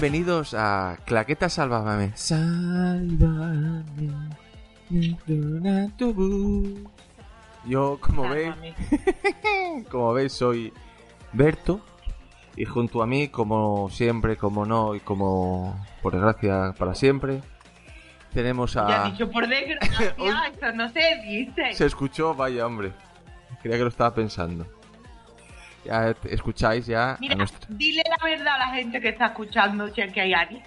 Bienvenidos a Claqueta Sálvame. Sálvame. Yo, como veis, como veis, soy Berto. Y junto a mí, como siempre, como no, y como por desgracia para siempre, tenemos a. Ya dicho por desgracia, eso no se dice. Se escuchó, vaya hombre. Creía que lo estaba pensando. Ya escucháis ya. Mira, a nuestra- dile la verdad a la gente que está escuchando, si es que hay alguien.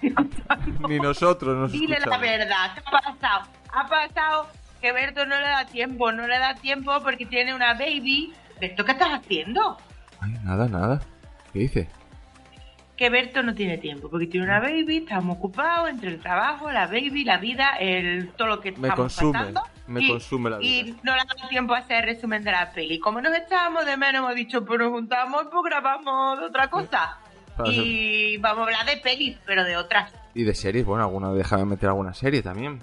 Ni nosotros nos Dile la verdad, ¿qué ha pasado? Ha pasado que Berto no le da tiempo, no le da tiempo porque tiene una baby. Berto, ¿qué estás haciendo? Ay, nada, nada. ¿Qué dice? Que Berto no tiene tiempo porque tiene una baby, estamos ocupados entre el trabajo, la baby, la vida, el, todo lo que Me estamos consume, pasando. Me y, consume la vida. Y no le dado tiempo a hacer resumen de la peli. Como nos echábamos de menos, hemos dicho, pues nos juntamos, pues grabamos de otra cosa. Y vamos a hablar de pelis, pero de otras. Y de series, bueno, alguna, déjame meter alguna serie también.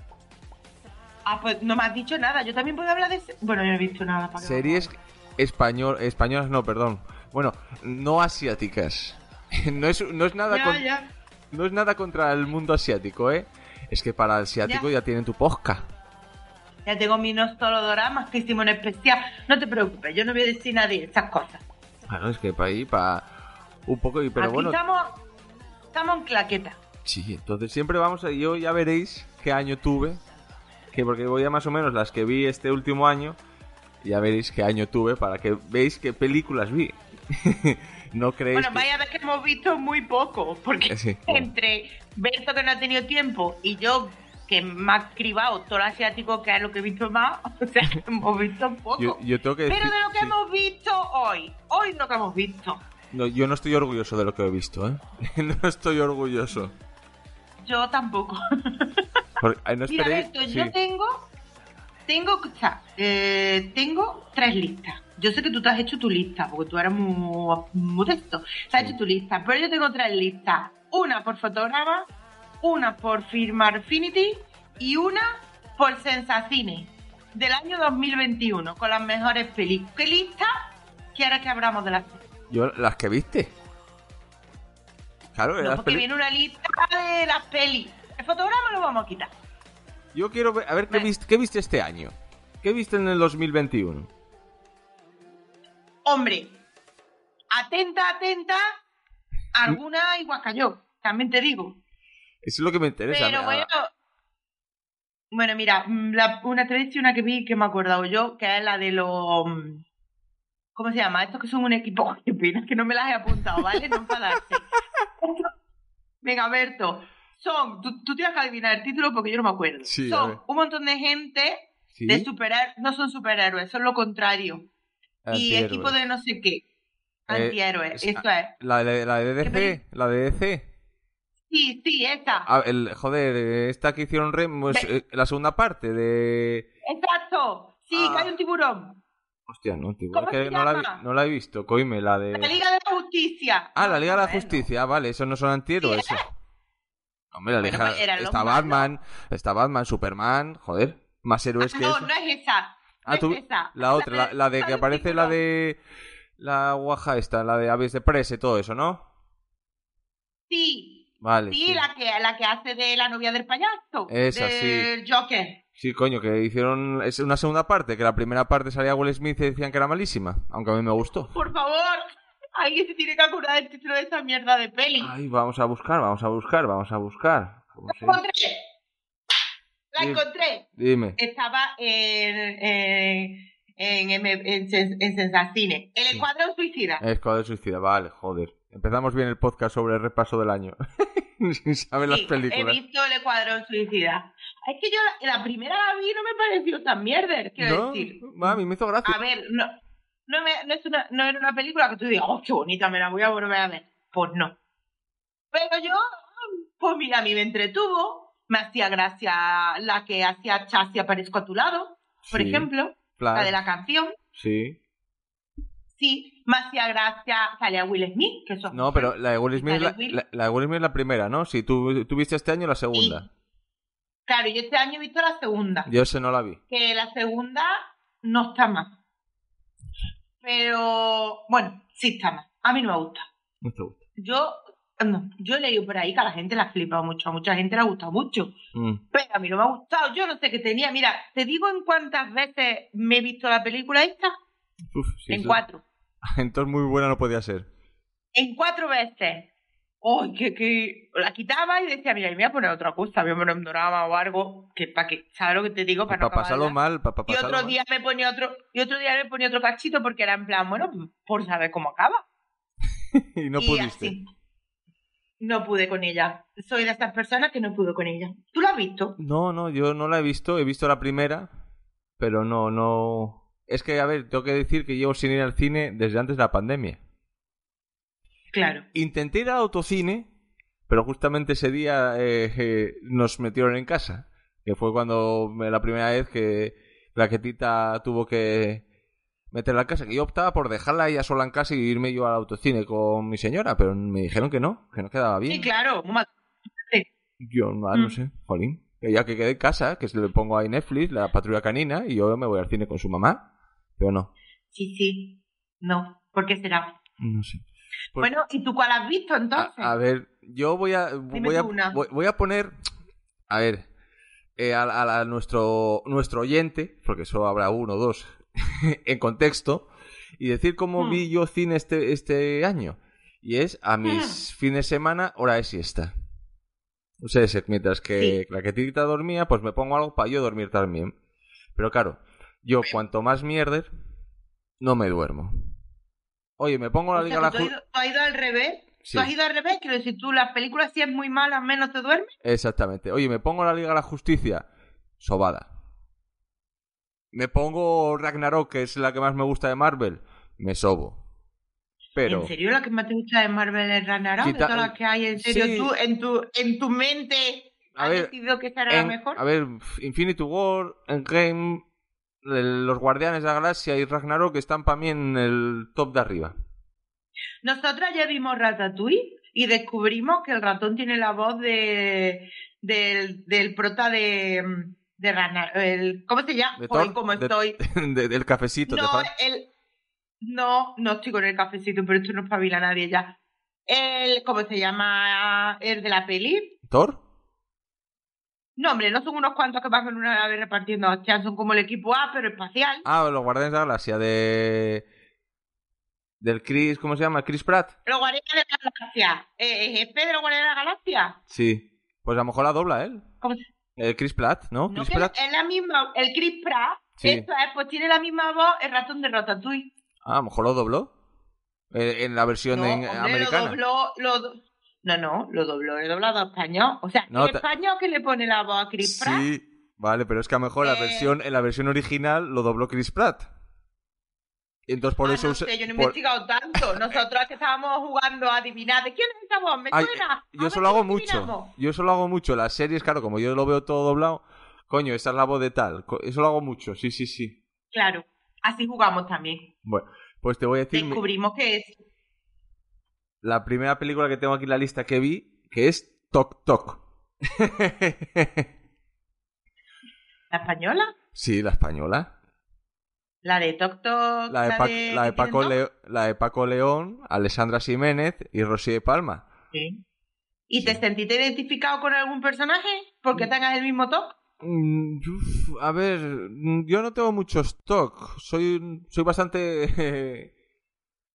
Ah, pues no me has dicho nada. Yo también puedo hablar de... Bueno, yo no he visto nada. ¿para qué Series español, españolas, no, perdón. Bueno, no asiáticas. No es, no es nada con- Ya, no es nada contra el mundo asiático, ¿eh? Es que para el asiático ya, tienen tu posca. Ya tengo mis nostolodoramas que hicimos en especial. No te preocupes, yo no voy a decir nada de esas cosas. Claro, es que para ahí, para un poco, y pero Aquí bueno, estamos, estamos en claqueta. sí, entonces siempre vamos a, yo ya veréis qué año tuve, que porque voy a más o menos las que vi este último año, ya veréis qué año tuve para que veáis qué películas vi. no creéis Bueno, que- vaya a ver que hemos visto muy poco, porque sí, bueno. entre Berto que no ha tenido tiempo y yo que me ha cribado todo lo asiático que es lo que he visto más, o sea, hemos visto poco. yo, yo tengo que Pero decir- de lo que sí. hemos visto hoy, hoy lo que hemos visto, No, yo no estoy orgulloso de lo que he visto, ¿eh? no estoy orgulloso. yo tampoco. Porque- no Mira, esperéis- Berto, sí. yo tengo, tengo, o sea, eh, tengo tres listas. Yo sé que tú te has hecho tu lista, porque tú eres muy modesto. Te has hecho tu lista, pero yo tengo tres listas. Una por fotograma, una por Firma Affinity y una por Sensacine del año 2021, con las mejores películas. ¿Qué lista quieres que abramos de las Yo, las que viste. Claro, No, las porque viene una lista de las pelis. El fotograma lo vamos a quitar. Yo quiero ver, a ver qué viste, qué viste este año. ¿Qué viste en el 2021? Hombre, atenta, atenta, alguna igual cayó, también te digo. Eso es lo que me interesa. Pero bueno, bueno, mira, mm, la- una y que vi que me he acordado yo, que es la de los... mm, ¿Cómo se llama? Estos que son un equipo. Qué pena que no me las he apuntado, ¿vale? No enfadarse. Venga, Berto. Son, tú, tú tienes que adivinar el título porque yo no me acuerdo. Sí, son un montón de gente ¿Sí? de superhéroes, no son superhéroes, son lo contrario. Y Antihéroe. equipo de no sé qué. Eh, Antihéroes, es- esto es. La de, la de ¿Qué DC, la de DC. Sí, sí, esa. Ah, el, joder, eh, esta que hicieron Rem, pues, Ve- eh, la segunda parte de... Exacto. Sí, Ah. que hay un tiburón. Hostia, no, ¿Cómo es que no la, vi- no la he visto, coime, la de... La Liga de la Justicia. Ah, la Liga de la. Justicia, ah, vale, esos no son antihéroes. Sí, Hombre, la Bueno, Liga... pues está malos. Batman, está Batman, Superman, joder, más héroes Ah, que no, eso. no es esa. Ah, tú, es la otra, la, la de que aparece la tiburón. de... La guaja esta, la de aves de presa y todo eso, ¿no? Sí, Vale, sí, sí. La, que, la que hace de la novia del payaso. Esa, del Joker. Sí, coño, que hicieron es una segunda parte, que la primera parte salía Will Smith y decían que era malísima, aunque a mí me gustó. Por favor, alguien se tiene que acordar del título de esa mierda de peli. Ay, vamos a buscar, vamos a buscar, vamos a buscar. ¿Cómo La encontré. La Sí. encontré. Dime. Estaba en, en, en, en, en, en Sensacine. El Sí. Escuadrón Suicida. Escuadrón Suicida, vale, joder. Empezamos bien el podcast sobre el repaso del año. Sin saber las Sí, películas. He visto el Escuadrón Suicida. Es que yo la, la primera la vi no me pareció tan mierder, quiero ¿No? decir. A mí me hizo gracia. A ver, no, no, me, no, es una, no era una película que tú digas, oh, qué bonita, me la voy a volver a ver. Pues no. Pero yo, pues mira, a mí me entretuvo. Me hacía gracia la que hacía Chasia aparezco a tu lado, por Sí, ejemplo, la de la canción. Sí. Sí, me hacía gracia, salía Will Smith, que eso No, pero la de Will Smith, es la, Will. la- la de Will Smith es la primera, ¿no? Sí, tú, tú viste este año la segunda. Claro, yo este año he visto la segunda. Yo ese no la vi. que la segunda no está mal. Pero, bueno, sí está mal. A mí no me gusta. No te gusta. Yo No, yo he leído por ahí que a la gente la ha flipado mucho, a mucha gente le ha gustado mucho. Mm. Pero a mí no me ha gustado, yo no sé qué tenía. Mira, te digo en cuántas veces me he visto la película esta. Uf, sí, en eso- cuatro. Entonces muy buena no podía ser. En cuatro veces. ¡Ay, que, que! La quitaba y decía, mira, me voy a poner otra cosa, me voy a poner un drama o algo, que para que, ¿sabes lo que te digo? Para Para no pasarlo mal, para Y pasarlo otro mal. día me ponía otro, y otro día me ponía otro cachito porque era en plan, bueno, por saber cómo acaba. y no y pudiste. así. No pude con ella. Soy de estas personas que no pudo con ella. ¿Tú la has visto? No, no, yo no la he visto, he visto la primera, pero no, no... Es que, a ver, tengo que decir que llevo sin ir al cine desde antes de la pandemia. Claro. Intenté ir al autocine, pero justamente ese día eh, eh, nos metieron en casa, que fue cuando la primera vez que la quietita tuvo que meterla en casa, que yo optaba por dejarla ella sola en casa y irme yo al autocine con mi señora, pero me dijeron que no, que no quedaba bien. Sí, claro. Yo no, no Mm. sé, jolín. Que ya que quede en casa, que se le pongo ahí Netflix, la patrulla canina, y yo me voy al cine con su mamá. Pero no, Sí, sí. No. ¿Por qué será? no sé. Pues- Bueno, ¿y tú cuál has visto entonces? A, a ver, yo voy a voy a, voy, voy a poner a ver eh, a, a- a nuestro nuestro oyente, porque solo habrá uno o dos en contexto y decir cómo Hmm. vi yo cine este este año y es a mis fines de semana hora de siesta. O sea, mientras que la quietita dormía, pues me pongo algo para yo dormir también. Pero claro, yo cuanto más mierder, no me duermo. Oye, me pongo la O sea, liga a la tú, has ido, al revés. Sí. Tú has ido al revés. Quiero decir, tú las películas si es muy mala, menos te duermes. Exactamente. Oye, me pongo la Liga de la Justicia. Sobada. Me pongo Ragnarok, que es la que más me gusta de Marvel. Me sobo. Pero. ¿En serio la que más te gusta de Marvel es Ragnarok? Quita- ¿De todas las que hay? ¿En serio Sí. tú, en tu, en tu mente, A has ver, decidido que era la mejor? a ver, Infinity War, Endgame, los Guardianes de la Galaxia y Ragnarok están para mí en el top de arriba. Nosotras ya vimos Ratatouille y descubrimos que el ratón tiene la voz de del, del prota de, de el ¿Cómo se llama? ¿cómo de- estoy? De- del cafecito. No, el... No, no estoy con el cafecito, pero esto no espabila a nadie ya. El, ¿cómo se llama? El de la peli. ¿Thor? No, hombre, no son unos cuantos que van en una nave repartiendo hostias, son como el equipo A, pero espacial. Ah, los Guardianes de la Galaxia. De. Del Chris. ¿Cómo se llama? Chris Pratt. Los Guardianes de la Galaxia. Eh, ¿El jefe de los Guardianes de la Galaxia? Sí. Pues a lo mejor la dobla él. ¿Cómo se El Chris Pratt, ¿no? No, Chris que Pratt. es la misma, el Chris Pratt, Sí. eso es, pues tiene la misma voz el ratón de Ratatouille. Ah, a lo mejor lo dobló. Eh, en la versión No, en- hombre, americana. lo dobló, lo No, no, lo dobló, lo doblado a español. O sea, No, el español que le pone la voz a Chris Pratt. Sí, vale, pero es que a lo mejor la Eh. versión, en la versión original lo dobló Chris Pratt. Entonces por Ah, eso no sé, yo no he por- investigado tanto. Nosotros que estábamos jugando a adivinar de quién es esa voz, ¿me Ay, suena? A yo eso lo hago mucho. Yo eso lo hago mucho. Las series, claro, como yo lo veo todo doblado, coño, esta es la voz de tal. Eso lo hago mucho, sí, sí, sí. Claro, así jugamos también. Bueno, pues te voy a decir mi- Descubrimos que es la primera película que tengo aquí en la lista que vi, que es Tok Tok. la española, sí, la española. la de Tok Tok, La de, Pa- la de Paco tienen Leo- la de Paco León, Alessandra Jiménez y Rosy de Palma. Sí. ¿Y te sentiste identificado con algún personaje? Porque tengas el mismo toque. Mm, uf, a ver, mm, yo no tengo mucho stock. Soy, soy bastante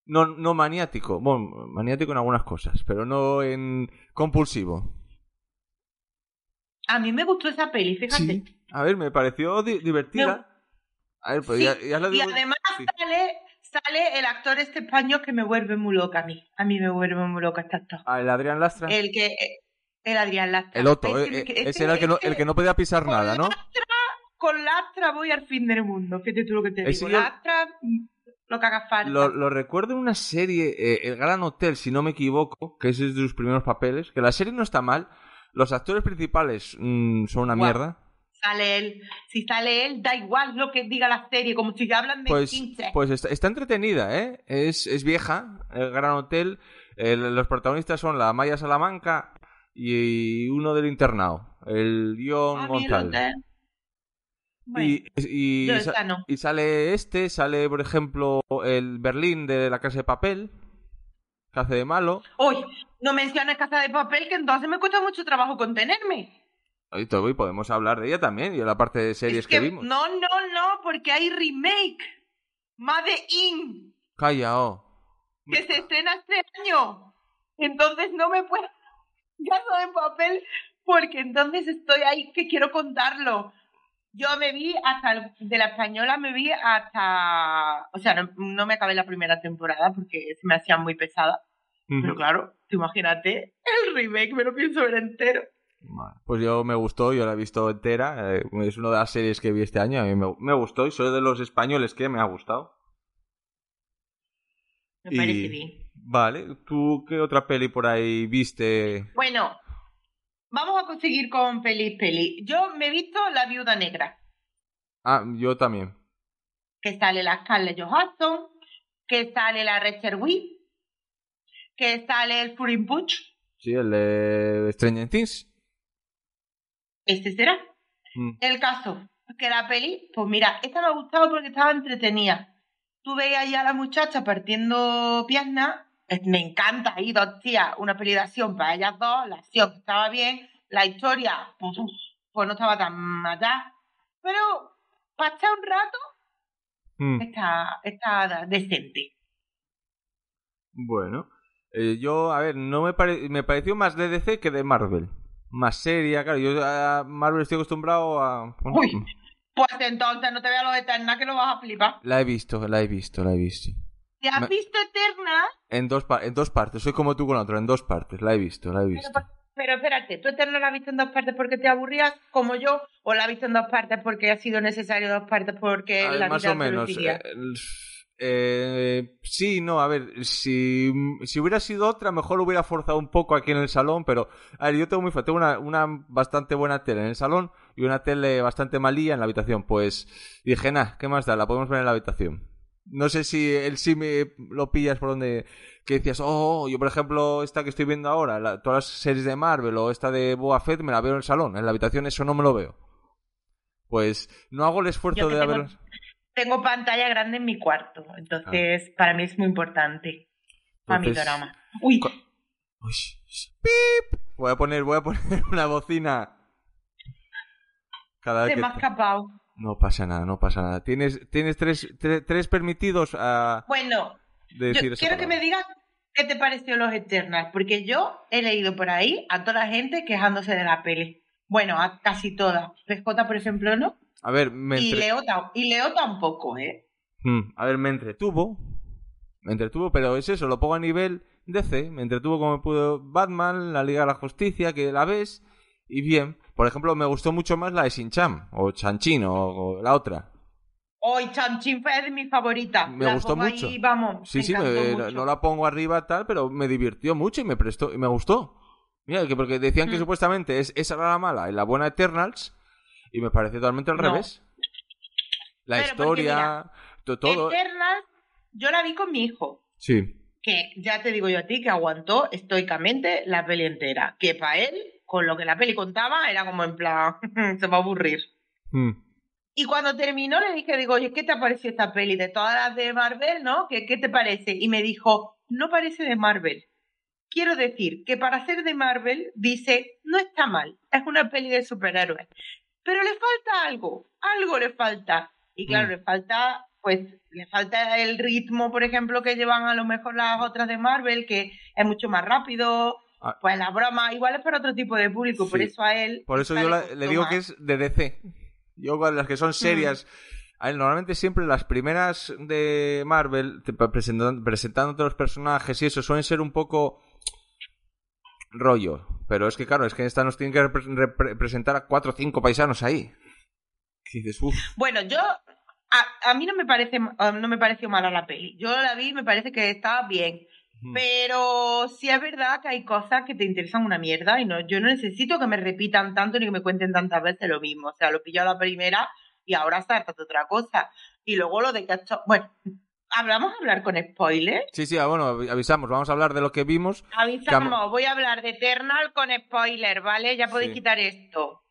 no, no maniático. Bueno, maniático en algunas cosas, pero no en compulsivo. A mí me gustó esa peli, fíjate. A ver, me pareció di- divertida. A ver, pues Sí, ya, ya la Y digo- además sí. sale, sale el actor este español que me vuelve muy loca a mí. A mí me vuelve muy loca este actor. Ah, el Adrián Lastra. El que... El Adrián Lastra. El Otto, Es eh, eh, este- ese era el que, no, el que no podía pisar nada, ¿no? Lastra, con Lastra voy al fin del mundo. Fíjate tú lo que te Ese digo. Lastra, lo que haga falta. Lo, lo recuerdo en una serie, eh, El Gran Hotel, si no me equivoco, que ese es de sus primeros papeles, que la serie no está mal, los actores principales mm, son una mierda, Sale él. Si sale él, da igual lo que diga la serie. Como si ya hablan de pues, 15. pues está, está entretenida, ¿eh? Es, es vieja, El Gran Hotel, el- los protagonistas son la Maya Salamanca y uno del internado, el Dion A mí el González. Bueno, Y, y, yo sa- esa no. y sale este, sale por ejemplo el Berlín de la Casa de Papel, que hace de malo. Uy, no menciones Casa de Papel, que entonces me cuesta mucho trabajo contenerme. Y todo, y podemos hablar de ella también, y de la parte de series Es que, que, vimos. no, no, no, porque hay remake. Made in, Calla, oh. que se estrena este año. Entonces no me puedo Casa de Papel, porque entonces estoy ahí que quiero contarlo. Yo me vi hasta, el- de la española me vi hasta, o sea, no, no me acabé la primera temporada porque se me hacía muy pesada. Pero claro, tú imagínate, el remake me lo pienso ver entero. Pues yo me gustó, yo la he visto entera. eh, es una de las series que vi este año. A mí me, me gustó y soy de los españoles que me ha gustado. Me Y- parece bien. Vale, ¿tú qué otra peli por ahí viste? Bueno, vamos a conseguir con pelis peli. Yo me he visto La Viuda Negra, Ah, yo también. que sale la Scarlett Johansson, que sale la Rachel Weisz, que sale el Furin Butch. Sí, el de Stranger Things. Este será. Mm. El caso, que la peli, pues mira, esta me ha gustado porque estaba entretenida. Tú veías ya a la muchacha partiendo piernas, me encanta ahí dos tías, una peli de acción para ellas dos, la acción estaba bien, la historia, pues, pues no estaba tan allá, pero para un rato Mm. está, está decente. Bueno, eh, yo, a ver, no me, pare- me pareció más de DC que de Marvel. Más seria, claro. Yo a Marvel estoy acostumbrado a. bueno, Uy. Pues entonces no te veas los Eternas que lo vas a flipar. La he visto, la he visto, la he visto. ¿Te has Me- visto Eterna? En dos, en dos partes, soy como tú con otro, en dos partes, la he visto, la he visto. pero espérate, ¿tú Eterna la has visto en dos partes porque te aburrías como yo? ¿O la has visto en dos partes porque ha sido necesario dos partes porque ver, la más vida o menos. eh, eh, sí, no, a ver, si, si hubiera sido otra, mejor lo hubiera forzado un poco aquí en el salón, pero, a ver, yo tengo muy tengo una, una bastante buena tele en el salón y una tele bastante malilla en la habitación, pues dije, nah, ¿qué más da? La podemos ver en la habitación. No sé si él sí me lo pillas por donde que decías, oh, yo por ejemplo, esta que estoy viendo ahora, la- todas las series de Marvel o esta de Boa Fett me la veo en el salón, en la habitación eso no me lo veo. Pues no hago el esfuerzo de haber... Tengo pantalla grande en mi cuarto, entonces para mí es muy importante. Para mi drama. Uy, Uy, ¡pip! Voy a poner, voy a poner una bocina. Cada vez se que me ha escapado. No pasa nada, no pasa nada. Tienes, tienes tres, tre- tres permitidos a Bueno, de decir yo quiero que me digas qué te pareció los Eternals, porque yo he leído por ahí a toda la gente quejándose de la peli. Bueno, a casi todas. PJ, por ejemplo, no. A ver, me Y, Leo, y Leo tampoco, ¿eh? Hmm, a ver, me entretuvo. Me entretuvo, pero es eso, lo pongo a nivel DC. Me entretuvo como pudo Batman, la Liga de la Justicia, que la ves, y bien. Por ejemplo, me gustó mucho más la de Shin-Chan, o Chanchin, o, o la otra. Hoy Chanchin fue de mis favoritas. Me La gustó mucho. Ahí, vamos, Sí, me sí, me- no, mucho. no la pongo arriba tal, pero me divirtió mucho y me prestó y me gustó. Mira, que porque decían que Mm. supuestamente es, esa era la mala y la buena Eternals, y me pareció totalmente al No. revés. La Pero historia, to- todo. Eternals, yo la vi con mi hijo. Sí. que ya te digo yo a ti que aguantó estoicamente la peli entera. Que para él, con lo que la peli contaba, era como en plan, se va a aburrir. Mm. Y cuando terminó le dije, digo, oye, ¿qué te ha parecido esta peli? De todas las de Marvel, ¿no? ¿Qué, ¿Qué te parece? Y me dijo, no parece de Marvel. Quiero decir que para ser de Marvel, dice, no está mal, es una peli de superhéroes. Pero le falta algo, algo le falta. Y claro, Mm. le falta, pues, le falta el ritmo, por ejemplo, que llevan a lo mejor las otras de Marvel, que es mucho más rápido. Pues la broma, igual es para otro tipo de público, por eso a él. Por eso yo la- le digo que es de DC. Yo con las que son serias. a ver, normalmente siempre las primeras de Marvel, te- presentan- presentándote los personajes y eso, suelen ser un poco rollo. Pero es que claro, es que esta nos tienen que repre- repre- presentar a cuatro o cinco paisanos ahí. Y dices, uff. Bueno, yo a, a mí no me parece no me pareció mala la peli. Yo la vi y me parece que estaba bien. Pero sí es verdad que hay cosas que te interesan una mierda y no, yo no necesito que me repitan tanto ni que me cuenten tantas veces lo mismo. O sea, lo pilló a la primera y ahora salta otra cosa. Y luego lo de que hecho- Bueno, ¿hablamos a hablar con spoilers? Sí, sí, ah, bueno, avi- avisamos, vamos a hablar de lo que vimos. Avisamos, voy a hablar de Eternal con spoiler, ¿vale? Ya podéis Sí. quitar esto.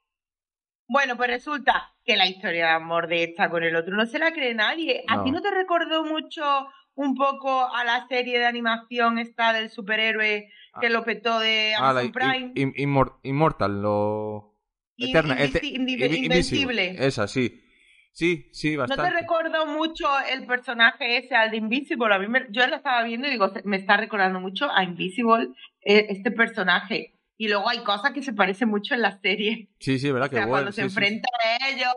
Bueno, pues resulta que la historia de amor de esta con el otro no se la cree nadie. ¿A No. ti no te recordó mucho un poco a la serie de animación esta del superhéroe que lo petó de Ah, la Amazon i- Prime. i- Immor- Immortal, lo... In- Eterna, Invi- Invencible. Esa, sí. Sí, sí, ¿No te bastante. recordó mucho el personaje ese al de Invisible? A mí me- yo lo estaba viendo y digo, me está recordando mucho a Invisible eh, este personaje. Y luego hay cosas que se parecen mucho en la serie. Sí, sí, verdad O que sea, bueno. cuando se sí, enfrentan a ellos,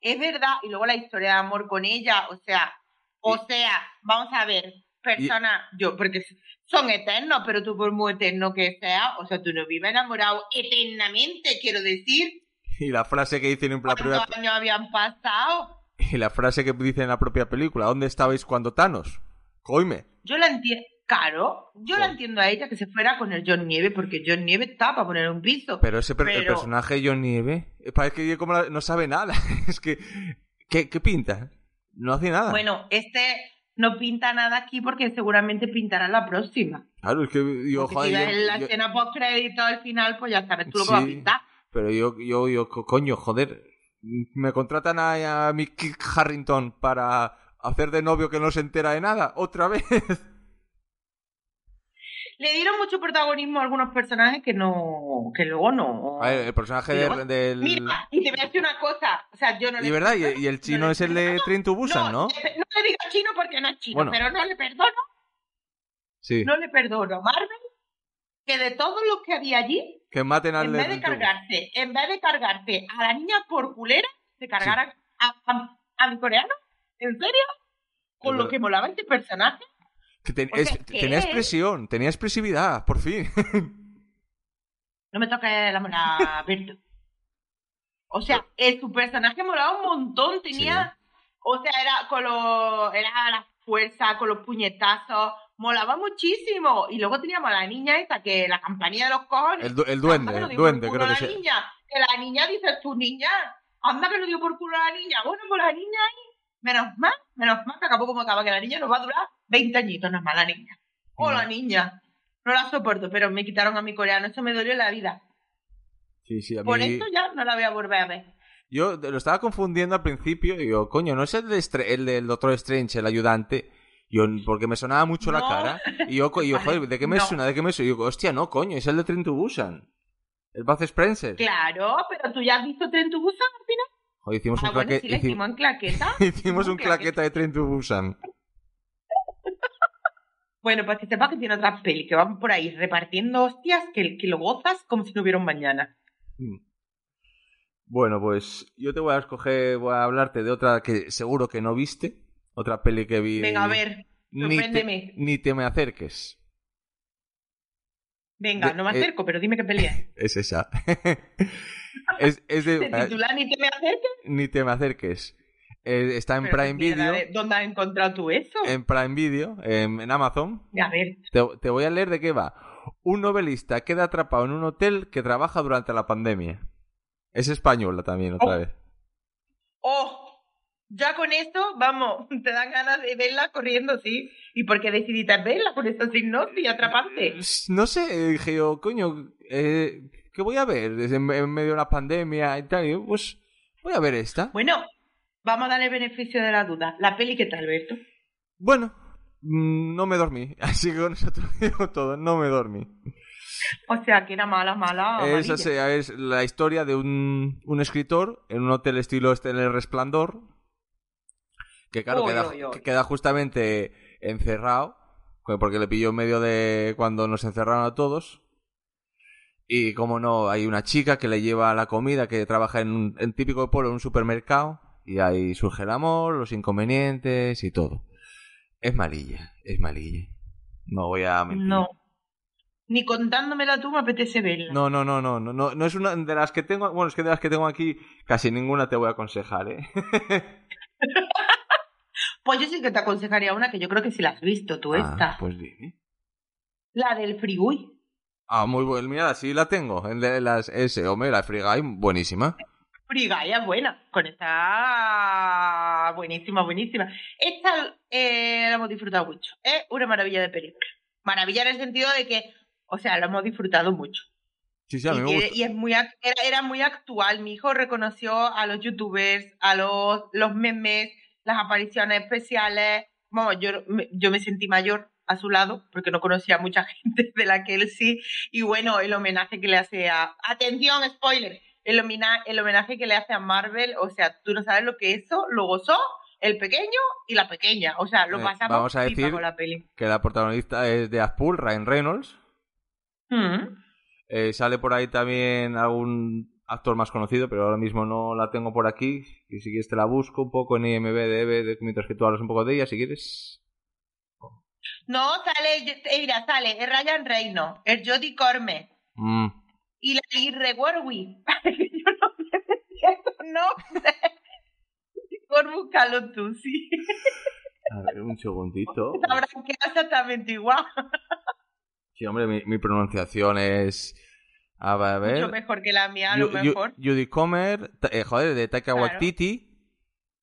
es verdad. Y luego la historia de amor con ella, o sea, o sea, vamos a ver, personas, yo, porque son eternos, pero tú por muy eterno que sea, o sea, tú no vives enamorado eternamente, quiero decir. Y la frase que dicen en la. ¿Cuántos años habían pasado? Y la frase que dicen en la propia película. ¿Dónde estabais cuando Thanos? Coime. Yo la entiendo, claro, yo la entiendo a ella que se fuera con el John Nieve, porque John Nieve está para poner un piso. Pero ese per- el Pero- personaje de John Nieve... eh, Parece que como la- no sabe nada. es que... ¿Qué, qué pinta? No hace nada. Bueno, este no pinta nada aquí porque seguramente pintará la próxima. Claro, es que yo... Porque joder, si ves yo- la yo- escena post crédito al final, pues ya sabes tú lo que va a Sí. pintar. Pero yo, yo, yo, co- coño, joder, me contratan a, a mi Kit Harrington para hacer de novio que no se entera de nada, otra vez. Le dieron mucho protagonismo a algunos personajes que no, que luego no. A ver, el personaje Y luego- del... Mira, y te voy a decir una cosa, o sea, yo no Y le verdad, y, y el chino es el de Train to Busan, ¿no? No, no le digo chino porque no es chino, Bueno. pero no le perdono, Sí. no le perdono. Marvel, que de todos los que había allí, Que maten al en vez de cargarse, en vez de cargarse a la niña por culera, se cargaran a, a, a mi coreano, ¿en serio? Con lo que molaba este personaje. Que ten- es- tenía es- expresión, tenía expresividad, por fin. No me toca la mona, Berto. O sea, el, su personaje molaba un montón, tenía... O sea, era con los... Era la fuerza, con los puñetazos, molaba muchísimo. Y luego teníamos a la niña esta, que la campanilla de los cojones... El, du- el anda duende, el duende, creo que la niña, que la niña dice, tu niña, anda que no dio por culo a la niña. Bueno, pues la niña ahí, menos mal, menos mal que acabó como acaba, que la niña nos va a durar 20 añitos, no es más la niña. O la niña. No la soporto, pero me quitaron a mi coreano, eso me dolió la vida. Sí, sí, a Por eso ya no la voy a volver a ver. Yo lo estaba confundiendo al principio y digo, coño, ¿no es el, de Stra- el del Doctor Strange, el ayudante? Yo, porque me sonaba mucho la cara. Y yo, co- y yo, joder, ¿de qué me no. suena? ¿De qué me suena? Y digo, hostia, no, coño, es el de Train to Busan. El Buzz Spencer. Claro, pero tú ya has visto Tren to Busan al final. Hicimos Ah, un bueno, claque- sí, le hici- hicimos en claqueta. hicimos un claqueta de Train to Busan. Bueno, pues que sepas que tiene otras pelis que van por ahí repartiendo hostias que, que lo gozas como si no hubiera un mañana. Mm. Bueno, pues yo te voy a escoger, voy a hablarte de otra que seguro que no viste. Otra peli que vi. Venga, a ver, Ni te, ni te me acerques. Venga, De- no me eh, acerco, pero dime qué pelea. Es esa. Es, es de. ¿Se titula Ni te me acerques? Ni te me acerques. Eh, está en Pero Prime Video. de- ¿Dónde has encontrado tú eso? En Prime Video, en, en Amazon. A ver, Te, te voy a leer de qué va. Un novelista queda atrapado en un hotel que trabaja durante la pandemia. Es española también, otra Oh. vez. ¡oh! Ya con esto, vamos, te dan ganas de verla corriendo, sí. ¿Y por qué decidiste verla con esta hipnosis atrapante? No sé, eh, dije yo, coño, eh, ¿qué voy a ver? En, en medio de una pandemia y tal. y yo, pues voy a ver esta. Bueno, vamos a darle beneficio de la duda. ¿La peli qué tal, Alberto? Bueno, mm, no me dormí. Así que con eso te lo digo todo, no me dormí. O sea, que era mala, mala. Esa sea- es la historia de un, un escritor en un hotel estilo este en el resplandor. Que claro, queda, que queda justamente encerrado. Porque le pilló en medio de cuando nos encerraron a todos. Y como no, hay una chica que le lleva la comida, que trabaja en un en típico pueblo, en un supermercado. Y ahí surge el amor, los inconvenientes y todo. Es malilla, es malilla. No voy a mentir. No. Ni contándomela tú me apetece verla. No, no, no, no, no, no, no es una de las que tengo, bueno, es que de las que tengo aquí casi ninguna te voy a aconsejar, ¿eh? Pues yo sí que te aconsejaría una que yo creo que si la has visto tú Ah, esta. pues dime. La del Frigui. Ah, muy buena, mira, sí la tengo, en las ese, hombre, la Frigay, buenísima. Es buena. Con esta buenísima, buenísima. Esta eh, la hemos disfrutado mucho. Es una maravilla de película. Maravilla en el sentido de que, o sea, la hemos disfrutado mucho. Sí, sí, a mí y, me gusta. y es muy era, era muy actual. Mi hijo reconoció a los youtubers, a los, los memes, las apariciones especiales. vamos, yo, me- yo me sentí mayor a su lado porque no conocía a mucha gente de la que él sí. Y bueno, el homenaje que le hace a... Atención, spoiler. El, el homenaje que le hace a Marvel, o sea, tú no sabes lo que eso lo gozó el pequeño y la pequeña. O sea, lo Eh, pasamos vamos a decir- con la peli. Que la protagonista es de Azpool, Ryan Reynolds. Mm. Eh, sale por ahí también algún actor más conocido, pero ahora mismo no la tengo por aquí. Y si quieres te la busco un poco en IMDb, de, mientras que tú hablas un poco de ella, si quieres. No, sale, eh, mira, sale, es Ryan Reynolds, es Jodie Corme Mm, y la Irre Warwick. Yo no me decía esos nombres. Por búscalo tú, sí. a ver, un segundito. Sabrás que exactamente igual. Sí, hombre, mi, mi pronunciación es... A ver, a ver. Mucho mejor que la mía, a lo mejor. Judy Comer, eh, joder, de Taika Claro. Waititi,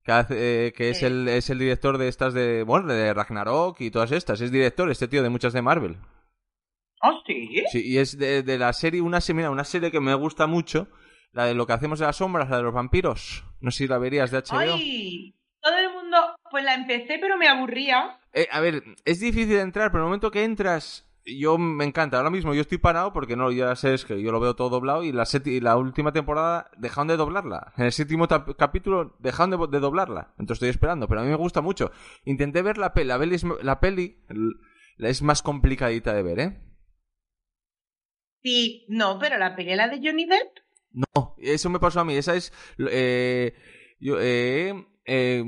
que, hace- eh, que es, el, es el director de estas de, bueno, de Ragnarok y todas estas. Es director, este tío, de muchas de Marvel. ¿Oh, sí? Sí, y es de, de la serie, una, mira, una serie que me gusta mucho, la de lo que hacemos en las sombras, la de los vampiros. No sé si la verías de HBO. Ay, todo el mundo, pues la empecé, pero me aburría. Eh, a ver, es difícil entrar, pero en el momento que entras, yo me encanta. Ahora mismo yo estoy parado porque no, ya sé, es que yo lo veo todo doblado y la, la última temporada dejaron de doblarla. En el séptimo capítulo dejaron de, de doblarla. Entonces estoy esperando, pero a mí me gusta mucho. Intenté ver la peli, la peli, es, la peli es más complicadita de ver, ¿eh? Sí, no, pero la pelea de Johnny Depp. No, eso me pasó a mí. Esa es. Eh, yo, eh, eh,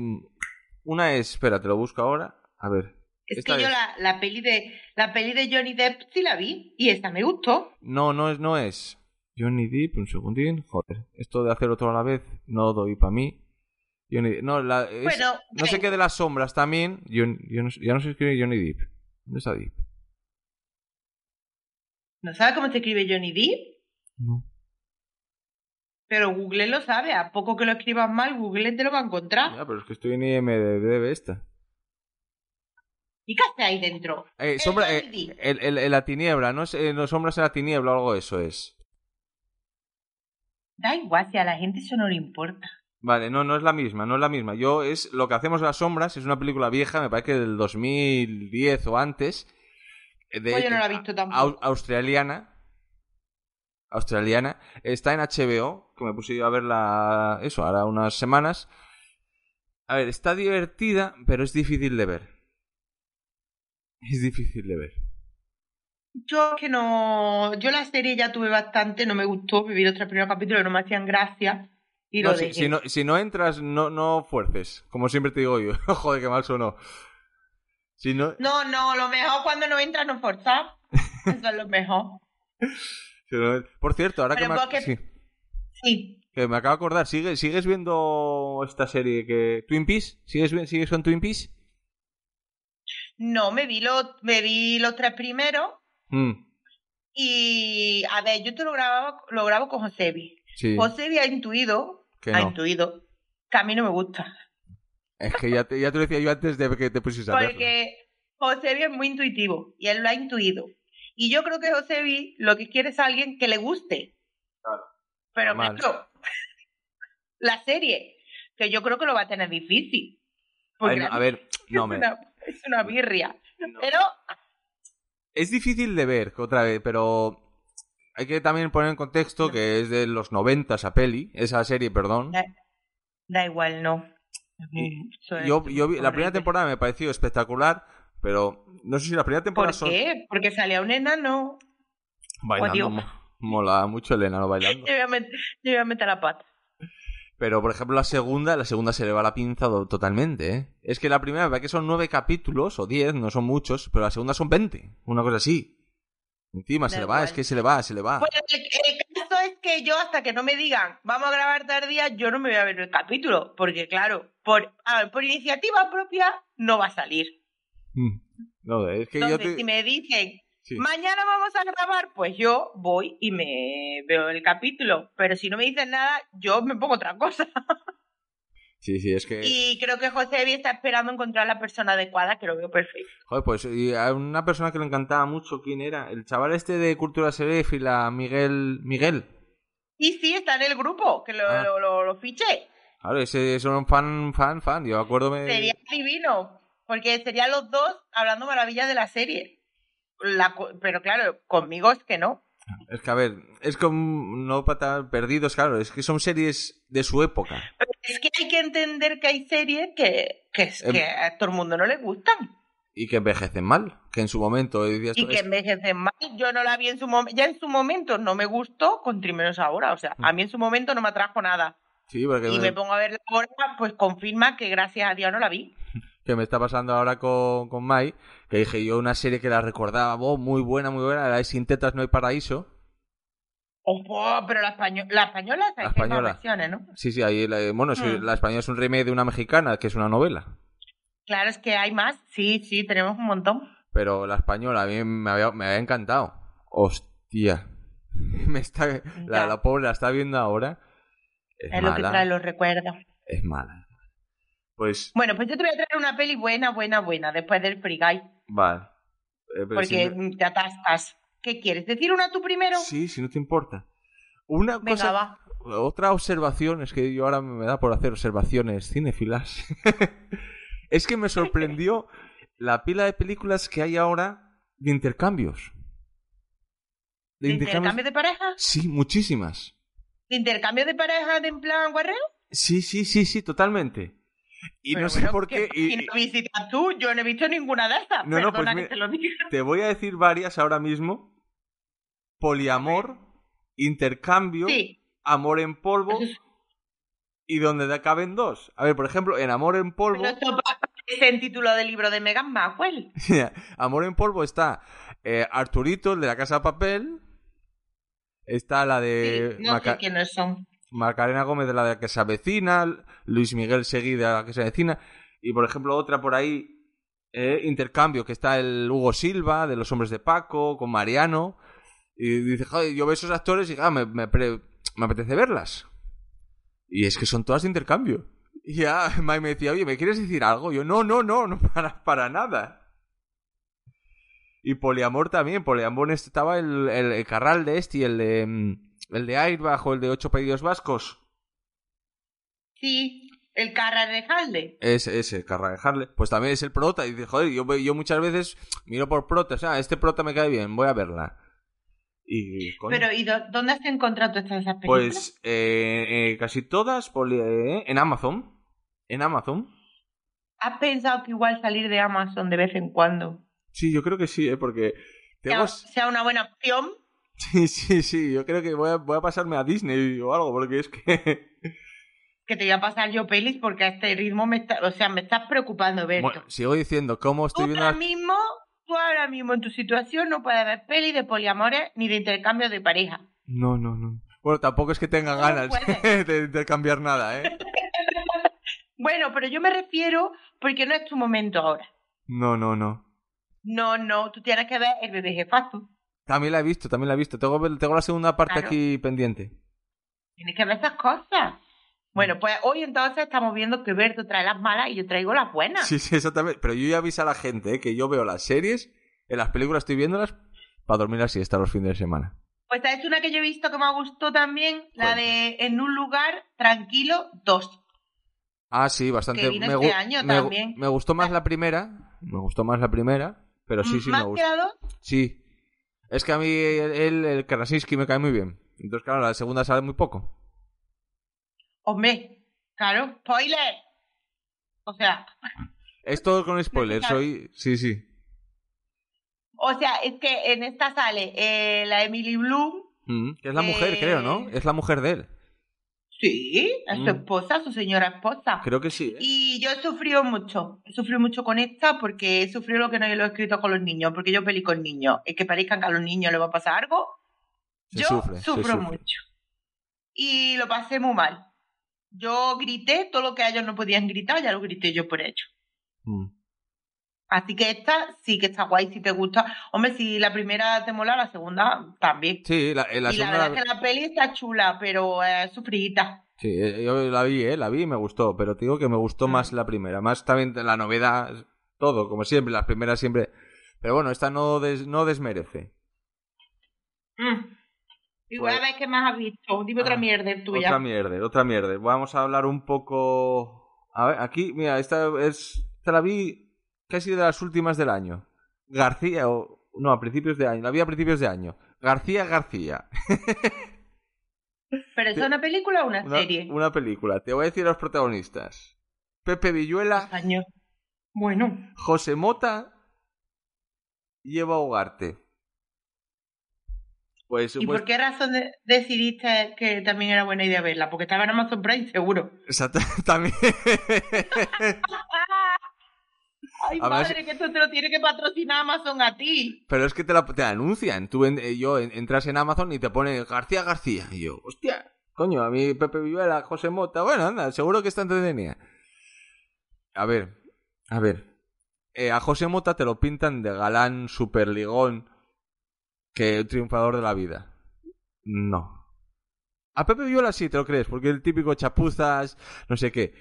una es. Espera, te lo busco ahora. A ver. Es Esta que yo la, la peli de la peli de Johnny Depp sí la vi y esta me gustó. No, no es, no es. Johnny Depp, un segundín. Joder, esto de hacer otro a la vez no doy para mí. Johnny Depp- No, la, es- Bueno, no sé qué de las sombras también. Yo, yo no, ya no sé escribir Johnny Depp. ¿Dónde está Depp? ¿No sabe cómo se escribe Johnny Depp? No. Pero Google lo sabe. A poco que lo escribas mal, Google te lo va a encontrar. Ya, pero es que estoy en IMDb esta. ¿Y qué hace ahí dentro? Eh, El sombra, eh, el, el- el- la tiniebla, ¿no es eh, no, sombras en la tiniebla o algo de eso es? Da igual, si a la gente eso no le importa. Vale, no, no es la misma, no es la misma. Yo es lo que hacemos en las sombras, es una película vieja, me parece que del 2010 o antes. eh, De, Pues yo no la he visto tampoco. au- australiana. Australiana. Está en HBO, que me puse yo a verla, eso, ahora unas semanas. A ver, está divertida, pero es difícil de ver. Es difícil de ver. Yo que no. Yo la serie ya tuve bastante, no me gustó. Vi los tres primeros capítulos, no me hacían gracia. Y No, lo si, dejé. si no, si no entras, no, no fuerces. Como siempre te digo yo. Joder, qué mal sonó. Si no, No, no, lo mejor cuando no entra no forzar. Eso es lo mejor. Por cierto, ahora que Pero me, porque- sí, Sí. que me acabo de acordar, ¿sigue- ¿sigues viendo esta serie que... Twin Peaks? ¿Sigues, ¿Sigues con Twin Peaks? No, me vi los, me vi los tres primeros. Mm, Y a ver, yo te lo grababa, lo grabo con Josebi. sí, Josebi ha intuido, que ha no. intuido que a mí no me gusta. Es que ya te, ya te lo decía yo antes de que te pusieses a. Porque Josebi es muy intuitivo y él lo ha intuido. Y yo creo que Josebi lo que quiere es alguien que le guste. Claro. Pero Normal. claro, la serie, que yo creo que lo va a tener difícil. A ver, a ver, no, me... es una birria. no. Pero Es difícil de ver, otra vez, pero... Hay que también poner en contexto que es de los 90 esa peli, esa serie, perdón. da, da igual, no. Yo, yo vi, la primera temporada me pareció espectacular, pero no sé si la primera temporada ¿Por son qué? Porque salía un enano. bailando. Mo- Mola mucho el enano bailando. Yo voy a met- yo voy a meter la pata. Pero, por ejemplo, la segunda, la segunda se le va la pinza totalmente, ¿eh? Es que la primera, me parece que son nueve capítulos, o diez, no son muchos, pero la segunda son veinte, una cosa así. Encima, se le va, es que se le va, se le va. Bueno, el, el caso es que yo, hasta que no me digan, vamos a grabar tardía, yo no me voy a ver el capítulo. Porque, claro, por, a ver, por iniciativa propia no va a salir. Mm. No, es que yo te... si me dicen, sí. mañana vamos a grabar, pues yo voy y me veo el capítulo. Pero si no me dicen nada, yo me pongo otra cosa. sí, sí, es que... Y creo que José Evi está esperando encontrar la persona adecuada, que lo veo perfecto. Joder, pues y a una persona que le encantaba mucho, ¿quién era? El chaval este de Cultura Seréfila, Miguel... Miguel. Y sí, está en el grupo, que lo, Ah. lo, lo, lo fiché. Claro, ese es un fan, fan, fan. Yo acuérdome... Sería divino. porque serían los dos hablando maravillas de la serie. La pero claro, conmigo es que no. Es que, a ver, es como no para perdidos, claro, es que son series de su época. Pero es que hay que entender que hay series que, que, es que a todo el mundo no le gustan. Y que envejecen mal, que en su momento decías Y que es- envejecen mal. Yo no la vi en su momento. Ya en su momento no me gustó, con menos ahora. O sea, Mm. a mí en su momento no me atrajo nada. Sí, porque Y me, me pongo a verla ahora, pues confirma que gracias a Dios no la vi. que me está pasando ahora con, con Mai, que dije yo una serie que la recordaba, oh, muy buena, muy buena, la de Sin tetas no hay paraíso. Ojo, pero la, españo- la española, La ¿sabes que hay más española. versiones, ¿no? Sí, sí, ahí, la- bueno, sí, Mm. la española es un remake de una mexicana, que es una novela. Claro, es que hay más. Sí, sí, tenemos un montón. Pero la española a mí me había, me había encantado. Hostia. Me está, la, la pobre la está viendo ahora. Es, Es lo que mala. trae los recuerdos. Es mala. Pues, Bueno, pues yo te voy a traer una peli buena, buena, buena, después del Free Guy, vale. Eh, porque te atascas. ¿Qué quieres? ¿Decir una tú primero? Sí, si no te importa. Una Venga, cosa, va. otra observación, es que yo ahora me da por hacer observaciones cinéfilas. es que me sorprendió la pila de películas que hay ahora de intercambios. ¿De intercambio de pareja? Sí, muchísimas. ¿De intercambio de pareja de en plan guarreo? Sí, sí, sí, sí, totalmente. Y Pero no sé bueno, por qué. ¿qué y- visitas tú? Yo no he visto ninguna de esas. No, no, pues Perdona que mira- te lo diga. te voy a decir varias ahora mismo. Poliamor, intercambio, Sí. amor en polvo y donde caben dos. A ver, por ejemplo, en amor en polvo. Pero esto parece en título del libro de Megan Maxwell. Amor en polvo está eh, Arturito, el de la casa de papel. Está la de Sí, no Maca- sé quiénes son. Macarena Gómez de la que se avecina, Luis Miguel Seguí de la que se avecina, y por ejemplo otra por ahí, eh, intercambio, que está el Hugo Silva de Los Hombres de Paco, con Mariano, y dice, joder, yo veo esos actores y ah, me, apetece verlas. Y es que son todas de intercambio. Y ya Mike me decía, oye, ¿me quieres decir algo? Yo, no, no, no, no para, para nada. Y poliamor también, poliamor estaba el, el, el Carral de este y el de, mm, el de Airbag o el de Ocho Pedidos Vascos. Sí, el Carra de Halde. Ese, ese, Carragejarle. Pues también es el prota. Y dice, joder, yo, yo muchas veces miro por protas. Ah, este prota me cae bien, voy a verla. Y, Pero, ¿y dó- dónde has encontrado todas esas películas? pues eh, eh, casi todas poli- eh, en Amazon. En Amazon. ¿Has pensado que igual salir de Amazon de vez en cuando Sí, yo creo que sí, ¿eh? porque... tengo- sea, sea una buena opción? Sí, sí, sí, yo creo que voy a, voy a pasarme a Disney o algo, porque es que... Que te voy a pasar yo pelis porque a este ritmo me está, o sea, me estás preocupando, Berto. Bueno, sigo diciendo, ¿cómo tú estoy viendo ahora las- mismo, tú ahora mismo en tu situación no puedes ver pelis de poliamores ni de intercambio de pareja. No, no, no. Bueno, tampoco es que tenga No ganas puedes. de intercambiar nada, ¿eh? Bueno, pero yo me refiero porque no es tu momento ahora. No, no, no. No, no, tú tienes que ver el bebé jefazo. También la he visto, también la he visto. Tengo, tengo la segunda parte Claro. aquí pendiente. Tienes que ver esas cosas. Bueno, pues hoy entonces estamos viendo que Berto trae las malas y yo traigo las buenas. Sí, sí, exactamente. Pero yo ya aviso a la gente ¿eh? que yo veo las series, en las películas estoy viéndolas para dormir la siesta los fines de semana. Pues es una que yo he visto que me gustó también, la de En un lugar tranquilo 2. Ah, sí, bastante. Que vino me, este año me gu- también. me gustó más la primera. Me gustó más la primera. Pero sí, sí, ¿Más me que gusta. la 2? Sí. Es que a mí él, el Krasinski me cae muy bien. Entonces, claro, la segunda sale muy poco. Hombre, claro, spoiler. O sea, Es todo con spoilers, Claro. soy... Sí, sí. o sea, es que en esta sale eh, la Emily Bloom. Mm, que es la mujer, Eh, creo, ¿no? Es la mujer de él. Sí, es su Mm. esposa, su señora esposa. Creo que sí. ¿eh? Y yo he sufrido mucho, he sufrido mucho con esta porque he sufrido lo que no lo he escrito con los niños, porque yo peli con niños. Es que parezcan que a los niños les va a pasar algo. Se yo sufre, sufro mucho. Y lo pasé muy mal. Yo grité todo lo que ellos no podían gritar, ya lo grité yo por ellos. Mm. Así que esta sí que está guay, si te gusta. Hombre, si la primera te mola, la segunda también. Sí, la, en la y la verdad es que la peli está chula, pero es sufridita. Sí, eh, yo la vi, ¿eh? La vi y me gustó, pero te digo que me gustó Mm. más la primera. Más también la novedad, todo, como siempre, las primeras siempre... Pero bueno, esta no, des- no desmerece. Mm. Y voy a Pues- ver qué más has visto. Dime otra Ah, mierda tuya. Otra mierda, otra mierda. Vamos a hablar un poco... A ver, aquí, mira, esta es... Esta la vi casi de las últimas del año. García, o no, a principios de año, la vi a principios de año. García García. ¿Pero es una película o una, Una, serie? una película. Te voy a decir los protagonistas. Pepe Villuela, Año. Bueno, José Mota y Eva Ugarte. Pues, ¿y pues- por qué razón de- decidiste que también era buena idea verla? Porque estaba en Amazon Prime, seguro. Exacto, también. Ay, madre, que esto te lo tiene que patrocinar Amazon a ti. Pero es que te la te la anuncian. Tú en- eh, yo en- entras en Amazon y te pone García García. Y yo, hostia, coño, a mí Pepe Villuela, José Mota. Bueno, anda, seguro que está entretenida. A ver, a ver. Eh, a José Mota te lo pintan de galán, superligón, que triunfador de la vida. No. A Pepe Villuela sí te lo crees, porque el típico chapuzas, no sé qué.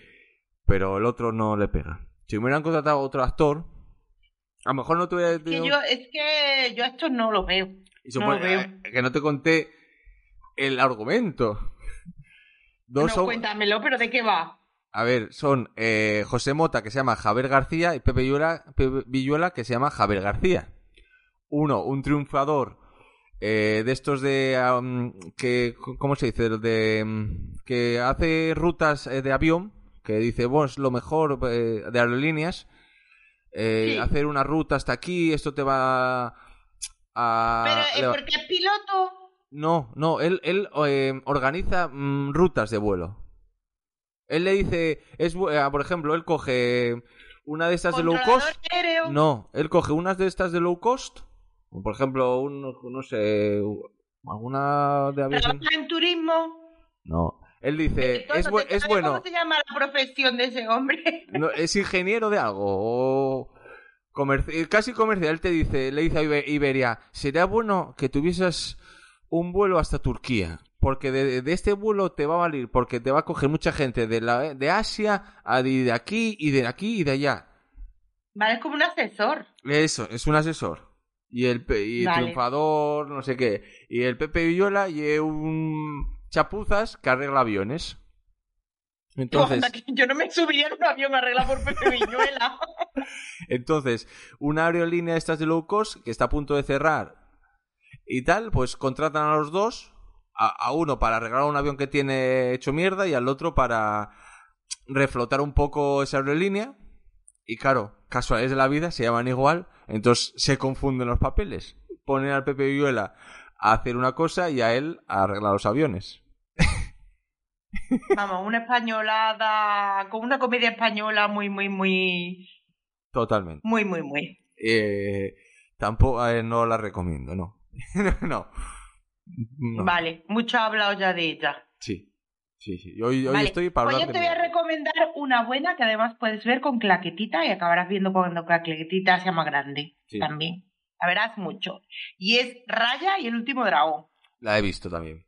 Pero el otro no le pega. Si me hubieran contratado a otro actor, a lo mejor no te hubiera Que yo, es que yo esto no lo veo. y se No lo veo. eh, que no te conté el argumento. Dos no, son- cuéntamelo, pero ¿de qué va? a ver, son eh, José Mota, que se llama Javier García, y Pepe Villuela, Pepe Villuela, que se llama Javier García. Uno, un triunfador eh, de estos de... am, que ¿Cómo se dice? De, mm, que hace rutas eh, de avión, que dice, vos lo mejor eh, de aerolíneas. eh, Sí. Hacer una ruta hasta aquí, esto te va a... pero le ¿eh, va- ¿por qué es piloto? no, no, él, él eh, organiza mm, rutas de vuelo. Él le dice, es, por ejemplo, él coge una de estas de low cost. aéreo. No, él coge unas de estas de low cost. Por ejemplo, un, no sé, alguna de aviación. Trabaja en turismo. No, él dice, Entonces, es, bu- ¿te es bueno, ¿Cómo se llama la profesión de ese hombre? no, es ingeniero de algo o comerci- casi comercial. Él te dice, le dice a Ibe- Iberia, sería bueno que tuvieses un vuelo hasta Turquía, porque de, de este vuelo te va a valer, porque te va a coger mucha gente de la de Asia, a de, de aquí y de aquí y de allá. Vale, es como un asesor. Eso, es un asesor. Y el, y el Vale. triunfador, no sé qué. Y el Pepe Villola y un chapuzas que arregla aviones. Entonces, yo no me subiría en un avión arreglado por Pepe Viñuela. Entonces, una aerolínea de estas de low cost que está a punto de cerrar y tal, pues contratan a los dos, a, a uno para arreglar un avión que tiene hecho mierda y al otro para reflotar un poco esa aerolínea. Y claro, casualidades de la vida se llaman igual, entonces se confunden los papeles. Ponen al Pepe Villuela a hacer una cosa y a él a arreglar los aviones. Vamos, una españolada, con una comedia española muy, muy, muy, Totalmente. muy, muy, muy. Eh, tampoco eh, no la recomiendo, no. no. No. Vale, mucho ha hablado ya de ella. Sí, sí, sí. Hoy, estoy para pues yo te voy a recomendar una buena que además puedes ver con claquetita y acabarás viendo cuando claquetita sea más grande Sí. también. La verás mucho. Y es Raya y el último dragón. La he visto también.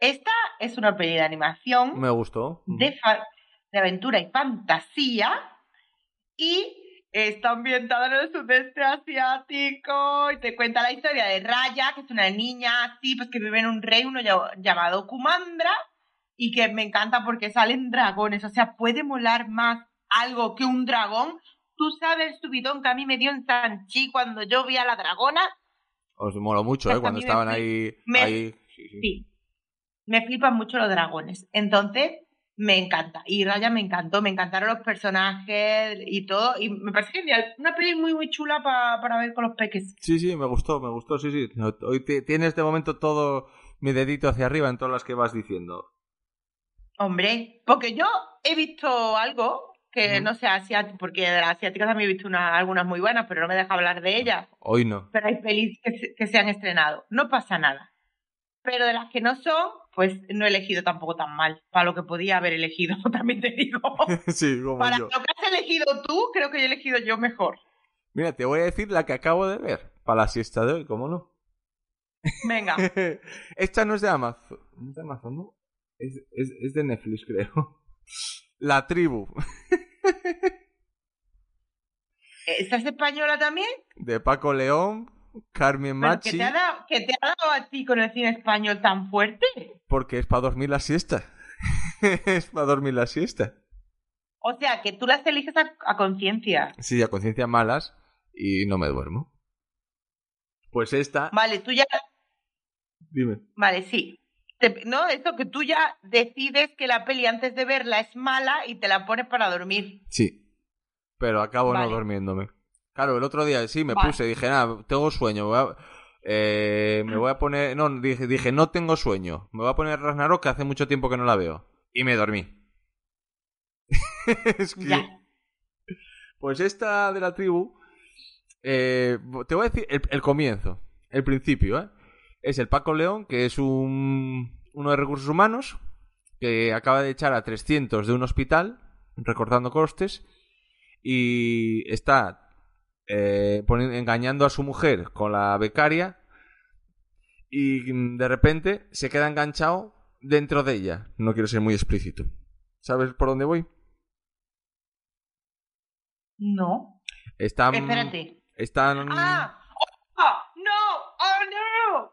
Esta es una peli de animación Me gustó. de, de aventura y fantasía y está ambientada en el sudeste asiático y te cuenta la historia de Raya, que es una niña así, pues que vive en un reino lla- llamado Kumandra y que me encanta porque salen dragones, o sea, puede molar más algo que un dragón. Tú sabes, subidón que a mí me dio en Sanchi cuando yo vi a la dragona. Os moló mucho, Pues ¿eh? Cuando me estaban ahí... me- ahí sí, sí. Sí. Me flipan mucho los dragones. Entonces, me encanta. Y Raya me encantó. Me encantaron los personajes y todo. Y me parece genial. Una peli muy, muy chula pa- para ver con los peques. Sí, sí, me gustó, me gustó, sí, sí. Hoy te- tienes de momento todo mi dedito hacia arriba en todas las que vas diciendo. Hombre, porque yo he visto algo que no sé asiático, porque de las asiáticas también he visto una- algunas muy buenas, pero no me deja hablar de ellas. Hoy no. Pero hay pelis que se, que se han estrenado. No pasa nada. Pero de las que no son, pues no he elegido tampoco tan mal. Para lo que podía haber elegido, también te digo. sí, como Para yo. lo que has elegido tú, creo que he elegido yo mejor. Mira, te voy a decir la que acabo de ver. Para la siesta de hoy, ¿cómo no? Venga. Esta no es de Amazon. No es de Amazon, ¿no? Es, es, es de Netflix, creo. La tribu. ¿Esta es española también? De Paco León, Carmen ¿Pero Machi. que te, ha dado, que te ha dado a ti con el cine español tan fuerte? Porque es para dormir la siesta. es para dormir la siesta. O sea, que tú las eliges a, a conciencia. Sí, a conciencia malas y no me duermo. Pues esta. Vale, tú ya. Dime. Vale, sí. No, esto que tú ya decides que la peli antes de verla es mala y te la pones para dormir. Sí. Pero acabo no durmiéndome. Claro, el otro día sí me Vale. puse, dije, nada, tengo sueño. voy a- eh, me voy a poner. No, dije, dije, no tengo sueño. Me voy a poner Ragnarok que hace mucho tiempo que no la veo. Y me dormí. es que- Ya. Pues esta de la tribu. eh, te voy a decir el, el comienzo, el principio, ¿eh? Es el Paco León, que es un, uno de recursos humanos, que acaba de echar a 300 de un hospital, recortando costes, y está eh, engañando a su mujer con la becaria, y de repente se queda enganchado dentro de ella. No quiero ser muy explícito. ¿Sabes por dónde voy? No. Están, Espérate. Están... ¡Ah!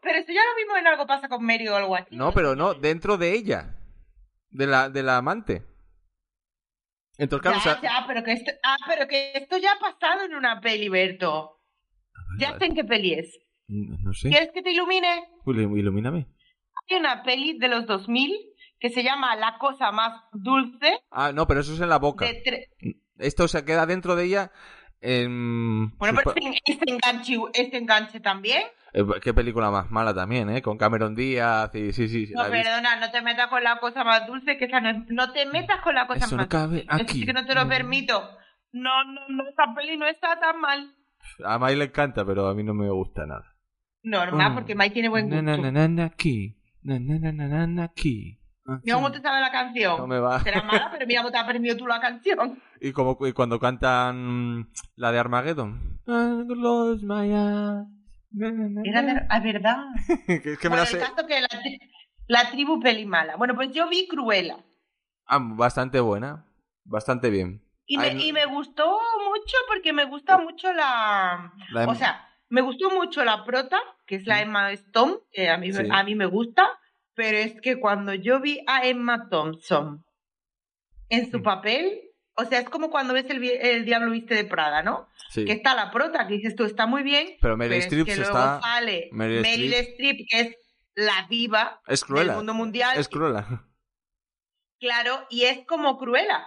Pero eso ya lo vimos en algo pasa con Mary o algo así. No, pero no, dentro de ella. De la, de la amante. Entonces, claro, ya, o sea- ya, pero que esto, ah, pero que esto ya ha pasado en una peli, Berto. Ya sé en qué peli es. No no sé. ¿Quieres que te ilumine? Ilu- Ilumíname. Hay una peli de los 2000 que se llama La cosa más dulce. Ah, no, pero eso es en la boca. Tre- Esto se queda dentro de ella. En... Bueno, pero este, este enganche, este enganche también. Eh, Qué película más mala también, ¿eh? Con Cameron Díaz y sí, sí. sí, No, perdona, no te metas con la cosa más dulce, que esa no, es- no te metas con la cosa Eso no más cabe dulce. Aquí. sí que no te lo permito. No, no, no, esa peli no está tan mal. A Mai le encanta, pero a mí no me gusta nada. Normal, Mm. porque Mike tiene buen gusto. na, na, na, na, aquí. Na, na, na, na, na, na, aquí. Mira cómo te sabe la canción. No me va. Será mala, pero mira cómo te ha aprendido tú la canción. Y como y cuando cantan la de Armageddon. Close my eyes. Era ver- ah, verdad. que es que me bueno, la el sé. caso que la, tri- la tribu peli mala. Bueno, pues yo vi Cruella. Ah, bastante buena. Bastante bien. Y me, Ay, y me gustó mucho porque me gusta mucho la... La O sea, me gustó mucho la prota, que es la Emma Stone, que a mí, Sí. a mí me gusta, pero es que cuando yo vi a Emma Thompson en su Mm. papel, o sea, es como cuando ves el, el Diablo Viste de Prada, ¿no? sí. Que está la prota, que dices tú, está muy bien, Pero Meryl Streep es que se luego está. sale Meryl Meryl, Streep- que es la diva Es del cruela. mundo mundial, Es cruela. claro, y es como Cruella.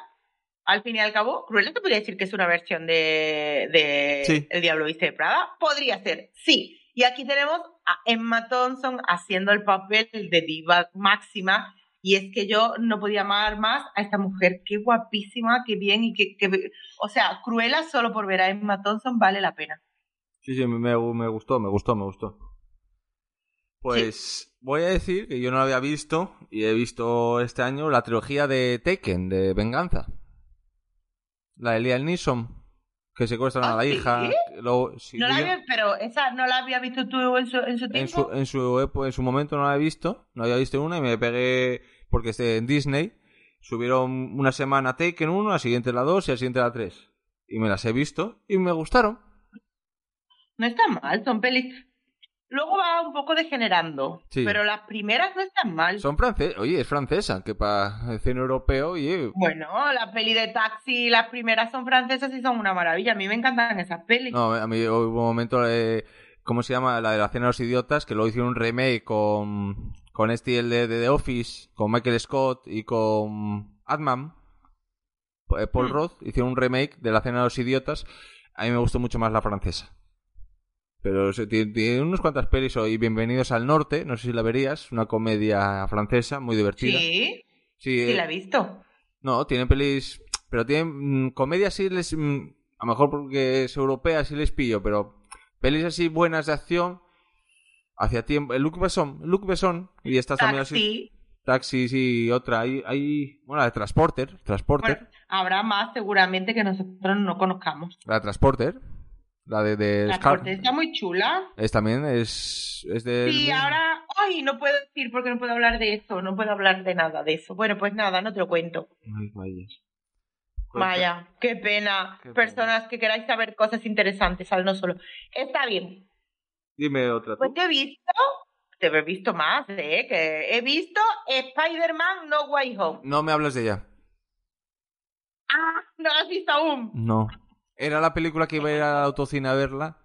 Al fin y al cabo, Cruella te podría decir que es una versión de, de Sí. El Diablo Viste de Prada. Podría ser, sí. Y aquí tenemos a Emma Thompson haciendo el papel de diva máxima. Y es que yo no podía amar más a esta mujer. Qué guapísima, qué bien y qué... qué- O sea, Cruella solo por ver a Emma Thompson vale la pena. Sí, sí, me, me gustó, me gustó, me gustó. Pues voy a decir que yo no la había visto y he visto este año la trilogía de Taken, de Venganza. La de Liam Neeson, que secuestran a ¿Ah, la sí? hija. No la había, pero esa no la había visto tú en su, en su en tiempo. su, en, su, epo- en su momento no la he visto, no había visto una y me pegué porque en Disney subieron una semana Taken 1, la siguiente la 2 y la siguiente la 3. Y me las he visto y me gustaron. No está mal, son pelis. Luego va un poco degenerando. Sí. Pero las primeras no están mal. Son francesas, oye, es francesa, que para el cine europeo, oye, Bueno, la peli de taxi, las primeras son francesas y son una maravilla. A mí me encantan esas pelis. No, a mí hubo un momento, eh, ¿cómo se llama? La de la cena de los idiotas, que luego hicieron un remake con, con este el de, de The Office, con Michael Scott y con Adman, eh, Paul Hmm. Roth, hicieron un remake de la cena de los idiotas. A mí me gustó mucho más la francesa. Pero tiene, tiene unas cuantas pelis hoy. Bienvenidos al Norte, no sé si la verías, una comedia francesa muy divertida. sí, Sí, sí eh, la he visto. no, tienen pelis. Pero tienen. mm, comedias sí les. mm, a lo mejor porque es europea sí les pillo, pero. Pelis así buenas de acción. Hacia tiempo. El Luc Besson. Luc Besson. Y estas también así. Taxi. Taxi, sí, otra. Hay. hay bueno, la de Transporter. Transporter. Bueno, habrá más seguramente que nosotros no conozcamos. La de Transporter. La de, de La Scar- corte está muy chula. Es también. Es. Es de. Sí, ahora. Ay, no puedo decir porque no puedo hablar de eso. No puedo hablar de nada de eso. Bueno, pues nada, no te lo cuento. Ay, vaya. Vaya, qué pena. Qué pena. Personas que queráis saber cosas interesantes al no solo. Está bien. Dime otra. Pues tú. yo he visto, te he visto más, ¿eh? Que he visto Spider-Man No Way Home. No me hables de ella. Ah, no la has visto aún. No. Era la película que iba a ir al autocine a verla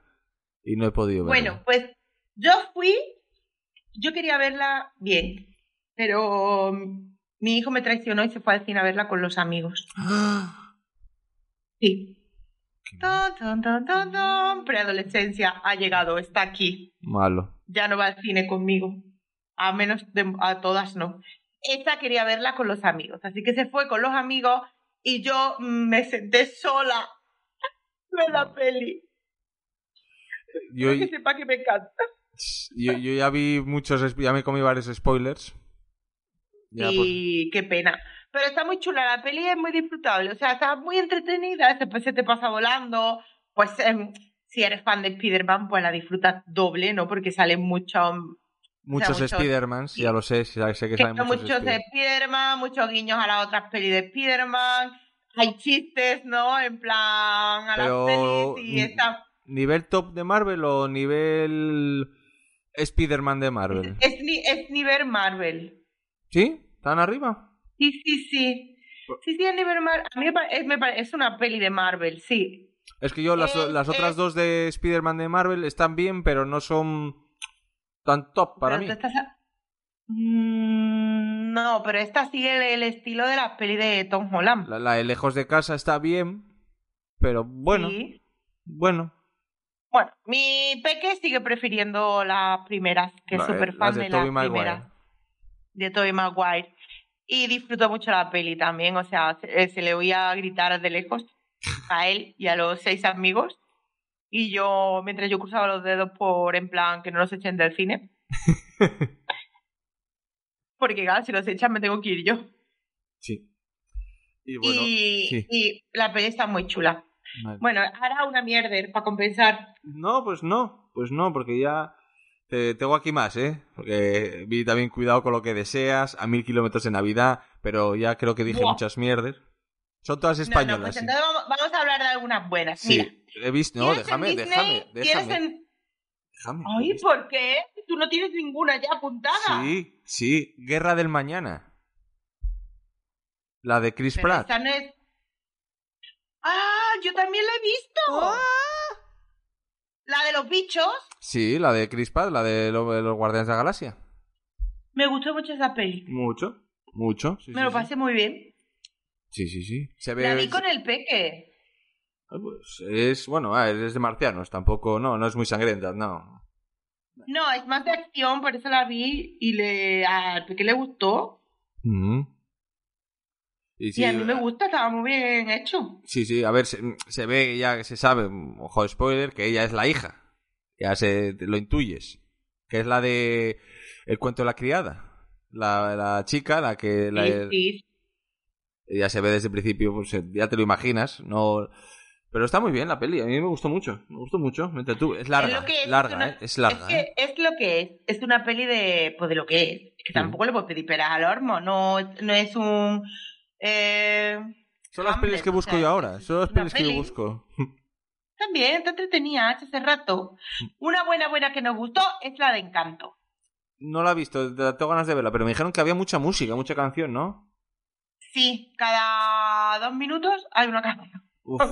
y no he podido verla. Bueno, pues yo fui, yo quería verla bien, pero mi hijo me traicionó y se fue al cine a verla con los amigos. Sí. Preadolescencia ha llegado, está aquí. Malo. Ya no va al cine conmigo. A menos de, a todas no. Esta quería verla con los amigos, así que se fue con los amigos y yo me senté sola a ver la peli. Yo, que sepa que me encanta. yo, yo ya vi muchos, ya me comí varios spoilers. Ya, pues, y qué pena. Pero está muy chula, la peli es muy disfrutable, o sea, está muy entretenida, después se te pasa volando, pues em, si eres fan de Spider-Man, pues la disfrutas doble, ¿no? Porque salen muchos, muchos muchos- Spider-Man, sí. ya lo sé, sé que que salen muchos, muchos Spider-Man, muchos guiños a las otras pelis de Spider-Man, hay chistes, ¿no? En plan, a Pero, las pelis y está... ¿Nivel top de Marvel o nivel Spider-Man de Marvel? Es, es nivel Marvel. ¿Sí? ¿Están arriba? Sí, sí, sí. Sí, sí, es nivel Marvel. A mí me pare- es, una peli de Marvel, sí. Es que yo las, Eh, las otras eh. dos de Spider-Man de Marvel están bien, pero no son tan top para Pero mí. estás a- Mm, no, pero esta sigue el, el estilo de las pelis de Tom Holland. La, la de Lejos de Casa está bien, pero bueno, Sí. bueno. Bueno, mi peque sigue prefiriendo las primeras, que es La- súper fan de de, las Maguire. primeras. De Tobey Maguire. Y disfrutó mucho la peli también, o sea, se, eh, se le oía gritar de lejos a él y a los seis amigos. Y yo, mientras yo cruzaba los dedos por en plan que no los echen del cine. Porque claro, si los echan me tengo que ir yo. Sí. Y bueno, y, sí. y la peli está muy chula. vale. Bueno, hará una mierder para compensar. No, pues no, pues no, porque ya te, tengo aquí más, ¿eh? Porque vi también cuidado con lo que deseas, a mil kilómetros de Navidad, pero ya creo que dije muchas mierdas. Son todas No, no, españolas. pues entonces vamos, vamos a hablar de algunas buenas. Sí, Mira, he visto. No, ¿tienes en déjame, Disney? déjame, ¿Tienes déjame. Déjame. Ay, ¿por qué? Tú no tienes ninguna ya apuntada. Sí, sí, Guerra del Mañana. La de Chris Pero Pratt. esta no es... Ah, yo también la he visto. Ah. La de los bichos. Sí, la de Chris Pratt, la de lo- de los Guardianes de la Galaxia. Me gustó mucho esa peli. Mucho, mucho. Sí, Me sí, lo sí. pasé muy bien. Sí, sí, sí. Se ve. La vi con el peque. Ah, pues es, bueno, ah, es de marcianos, tampoco, no, no es muy sangrienta, no. No, es más de acción, por eso la vi y le al peque le gustó. Y sí, y a mí me gusta, estaba muy bien hecho. sí, sí, a ver, se, se ve ya, se sabe, ojo spoiler, que ella es la hija. Ya se lo intuyes. Que es la de El cuento de la criada. La, la chica, la que... La, Sí, sí. Ya se ve desde el principio, pues ya te lo imaginas, no... Pero está muy bien la peli, a mí me gustó mucho, me gustó mucho, me entretuvo. Es larga, Es lo que es, larga, es una- ¿eh? Es larga, es que ¿eh? es lo que es. Es una peli de, pues de lo que es. Es que tampoco le puedo pedir peras al hormo. No, no es un... Eh, Son las Hamlet, pelis que o busco sea, yo ahora, son las pelis que yo busco. También, está entretenida, hecho hace rato. Una buena buena que nos gustó es la de Encanto. No la he visto, te- tengo ganas de verla, pero me dijeron que había mucha música, mucha canción, ¿no? Sí, cada dos minutos hay una canción. Uf,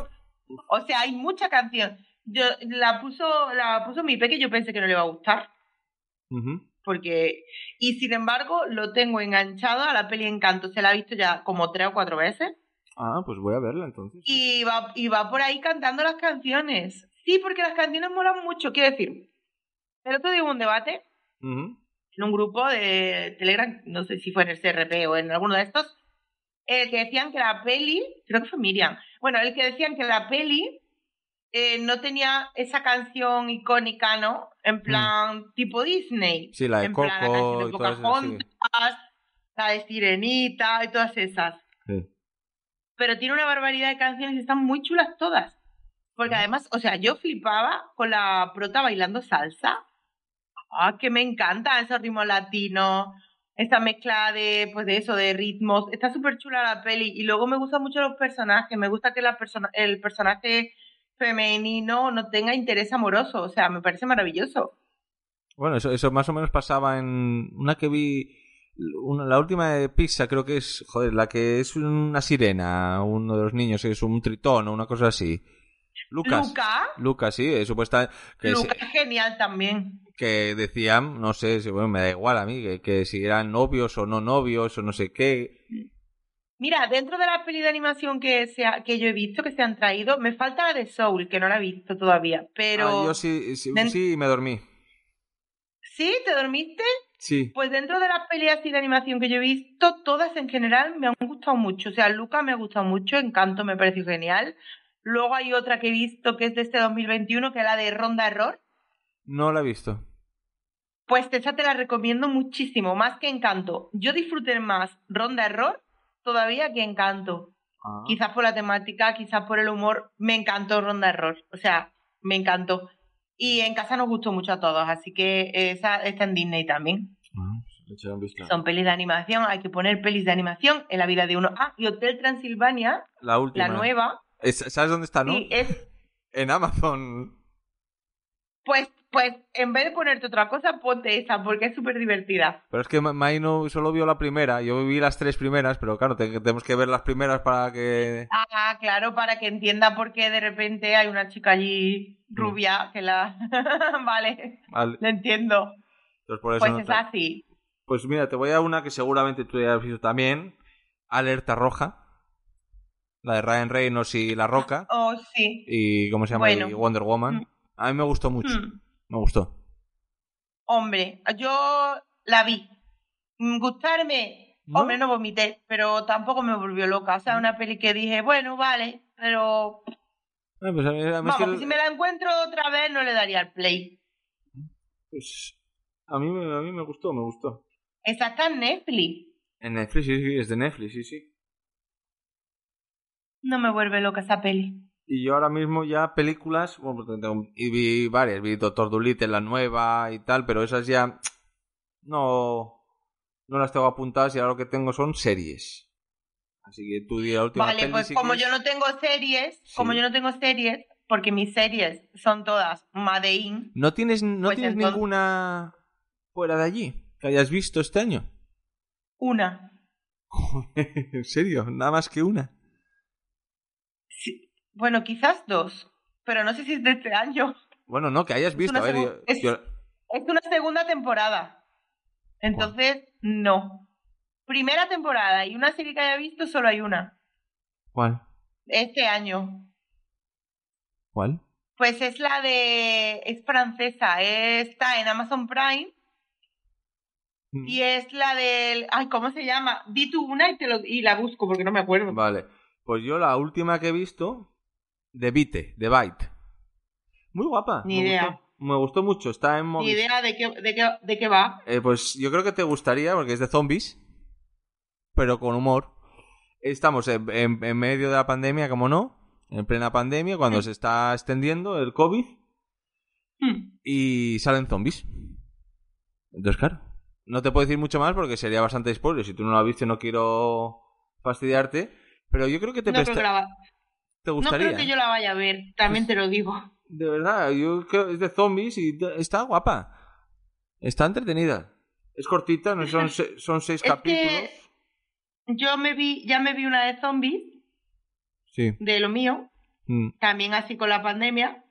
O sea, hay mucha canción. Yo la puso, la puso mi peque yo pensé que no le iba a gustar. Porque, y sin embargo, lo tengo enganchado a la peli Encanto. Se la ha visto ya como tres o cuatro veces. Ah, pues voy a verla entonces. Y va, y va por ahí cantando las canciones. Sí, porque las canciones molan mucho. Quiero decir, el otro día hubo un debate en un grupo de Telegram, no sé si fue en el CRP o en alguno de estos, que decían que la peli, creo que fue Miriam, bueno, el que decían que la peli eh, no tenía esa canción icónica, ¿no? En plan, tipo Disney. Mm. Sí, la de en plan, la Coco canción de sí. Pocahontas, la de Sirenita y todas esas. Sí. Pero tiene una barbaridad de canciones y están muy chulas todas. Porque además, o sea, yo flipaba con la prota bailando salsa. Ah, que me encanta esos ritmos latinos, esta mezcla de, pues de eso, de ritmos. Está súper chula la peli. Y luego me gustan mucho los personajes. Me gusta que la persona, el personaje femenino no tenga interés amoroso. O sea, me parece maravilloso. Bueno, eso, eso más o menos pasaba en una que vi una- la última de Pixar creo que es, joder, la que es una sirena, uno de los niños, es un tritón o una cosa así. Lucas. Luca, Lucas, sí, supuesta que, Luca es genial también. que decían, no sé, bueno, me da igual a mí, que, que si eran novios o no novios o no sé qué. Mira, dentro de la peli de animación que, se ha- que yo he visto, que se han traído, me falta la de Soul, que no la he visto todavía. Pero. Ah, yo sí, sí, Den- sí, me dormí. ¿Sí? ¿Te dormiste? Sí. Pues dentro de las pelis así de animación que yo he visto, todas en general me han gustado mucho. O sea, Luca me ha gustado mucho, Encanto me pareció genial. Luego hay otra que he visto que es de este 2021, que es la de Ronda Error. No la he visto. Pues esa te la recomiendo muchísimo, más que Encanto. Yo disfruté más Ronda Error todavía que Encanto. Ah. Quizás por la temática, quizás por el humor, me encantó Ronda Error. O sea, me encantó. Y en casa nos gustó mucho a todos, así que esa está en Disney también. Ah, vistazo. Son pelis de animación, hay que poner pelis de animación en la vida de uno. Ah, y Hotel Transilvania, La última. la nueva, Es- ¿Sabes dónde está, no? sí, es, En Amazon. pues, pues, en vez de ponerte otra cosa, ponte esa, porque es súper divertida. Pero es que Ma- Mai no solo vio la primera, yo vi las tres primeras, pero claro, te- tenemos que ver las primeras para que... Ah, claro, para que entienda por qué de repente hay una chica allí rubia que la... vale, Vale, lo entiendo. entonces por eso Pues no es así. Pues mira, te voy a una que seguramente tú ya has visto también. Alerta Roja. La de Ryan Reynolds y La Roca. Oh, sí. Y ¿cómo se llama? Bueno. Y Wonder Woman. Mm. A mí me gustó mucho. Hmm. Me gustó. Hombre, yo la vi. Mm, Gustarme, ¿No? hombre, no vomité, pero tampoco me volvió loca. O sea, una peli que dije, bueno, vale, pero Ah, pues a mí- a mí es vamos, que- que si me la encuentro otra vez no le daría el play. pues, a, mí, me- a mí me gustó, me gustó. Esa está en Netflix. En Netflix, sí, sí, es de Netflix, sí, sí. No me vuelve loca esa peli. Y yo ahora mismo ya películas, bueno, pues y vi varias, vi Doctor Dolittle, la nueva y tal, pero esas ya no, no las tengo apuntadas y ahora lo que tengo son series. Así que tú di la última Vale, peli, pues si como quieres. yo no tengo series, Sí. como yo no tengo series, porque mis series son todas Made in, ¿No tienes, no Pues tienes entonces- ninguna fuera de allí que hayas visto este año? una. ¿En serio? Nada más que una. Sí. Bueno, quizás dos, pero no sé si es de este año. Bueno, no, que hayas Es visto. una A ver, segu- yo- es- yo- Es una segunda temporada. Entonces, no. Primera temporada y una serie que haya visto, solo hay una. ¿Cuál? Este año. ¿Cuál? Pues es la de... Es francesa. Está en Amazon Prime. Mm. Y es la del... Ay, ¿cómo se llama? Di tú una y, te lo... y la busco porque no me acuerdo. Vale. Pues yo la última que he visto, de Vite, de Byte. Muy guapa. Ni me idea. Gustó, me gustó mucho. Está en Ni idea de qué, de, qué, de qué va. Eh, pues yo creo que te gustaría porque es de zombies, pero con humor. Estamos en, en- en medio de la pandemia, como no, en plena pandemia, cuando se está extendiendo el COVID Hmm. y salen zombies. Entonces, claro, no te puedo decir mucho más porque sería bastante spoiler. Si tú no lo has visto, no quiero fastidiarte, pero yo creo que te, No creo que la va- te no gustaría. creo que yo la vaya a ver, también te lo digo. De verdad, yo creo es de zombies y está guapa. Está entretenida. Es cortita, no son, se- son seis Es capítulos. yo me vi, ya me vi una de zombies, Sí. de lo mío, Mm. también así con la pandemia.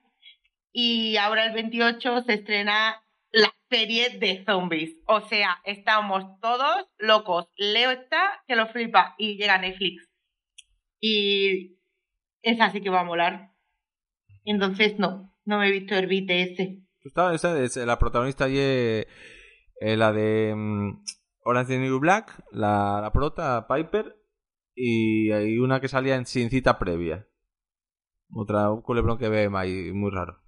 Y ahora el 28 se estrena la serie de zombies. O sea, estamos todos locos. Leo está que lo flipa y llega a Netflix. Y esa sí que va a molar. Entonces no, no me he visto el beat ese. Está, esa es la protagonista y eh, eh, la de mm, Orange is the New Black, la, la prota Piper y hay una que salía en sin cita previa. Otra, un culebrón que ve ahí, muy raro.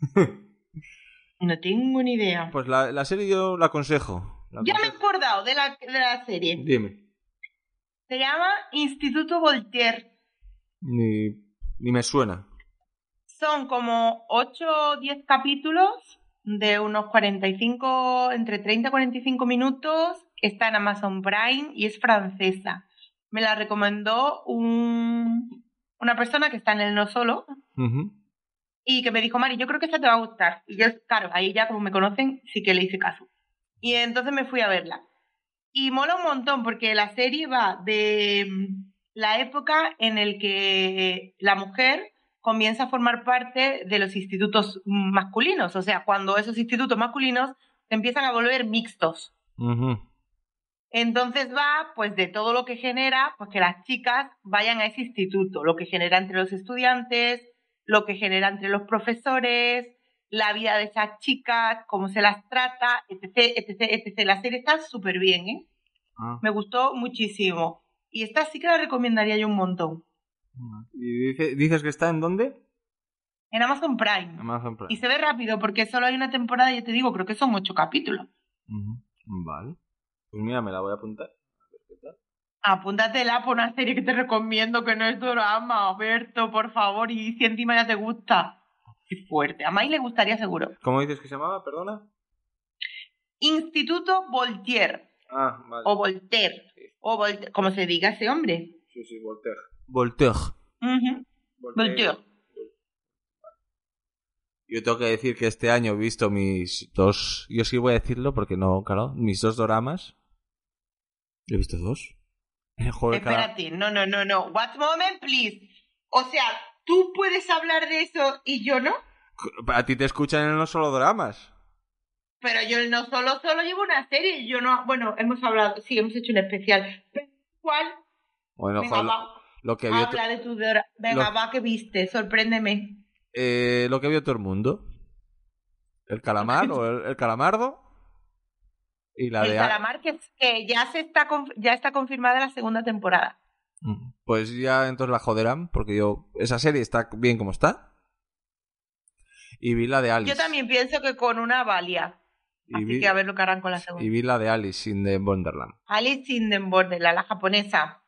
No tengo ni idea. Pues la, la serie yo la aconsejo. La Ya me he acordado de la, de la serie. Dime. Se llama Instituto Voltaire. Ni, ni me suena. Son como 8 o 10 capítulos de unos 45, entre 30 y 45 minutos. Está en Amazon Prime y es francesa. Me la recomendó un, una persona que está en el No Solo y que me dijo, Mari, yo creo que esta te va a gustar. Y yo, claro, ahí ya como me conocen, sí que le hice caso. Y entonces me fui a verla. Y mola un montón porque la serie va de mm, la época en el que la mujer comienza a formar parte de los institutos masculinos, o sea, cuando esos institutos masculinos se empiezan a volver mixtos. Entonces va, pues, de todo lo que genera, pues que las chicas vayan a ese instituto, lo que genera entre los estudiantes, lo que genera entre los profesores, la vida de esas chicas, cómo se las trata, etc, etc, etc. La serie está súper bien, ¿eh? Ah. Me gustó muchísimo. Y esta sí que la recomendaría yo un montón. ¿Y dice- dices que está en dónde? En Amazon Prime. Amazon Prime. Y se ve rápido porque solo hay una temporada, y te digo, creo que son ocho capítulos. Vale. Pues mira, me la voy a apuntar. A ver qué tal. Apúntatela por una serie que te recomiendo que no es drama, Berto, por favor, y si encima ya te gusta. Qué fuerte. A Mai le gustaría seguro. ¿Cómo dices que se llamaba? Perdona. Instituto Voltaire, Ah, vale. o Voltaire, o Voltaire, como se diga ese hombre. Sí, sí, Voltaire. Voltaire. Ujú, Voltaire. Yo tengo que decir que este año he visto mis dos. Yo sí voy a decirlo porque no, claro. Mis dos doramas. He visto dos. De cada- Espérate, no, no, no, no. What moment, please. O sea, tú puedes hablar de eso y yo no. A ti te escuchan en los solo dramas. Pero yo no solo, solo llevo una serie. Yo no, bueno, hemos hablado, sí, hemos hecho un especial. Pero, ¿Cuál? Bueno, Venga, va. lo que vio. Habla de tu Venga, lo- va, que viste, sorpréndeme. eh, lo que vio todo el mundo. El calamar o el, el calamardo. Y la el de. calamar que, que ya se está ya está confirmada la segunda temporada. Mm, Pues ya entonces la joderán, porque yo. Esa serie está bien como está. Y vi la de Alice. Yo también pienso que con una valia. Y Así vi, que a ver lo que harán con la segunda. y vi la de Alice in the Wonderland. Alice in the Borderland, la japonesa.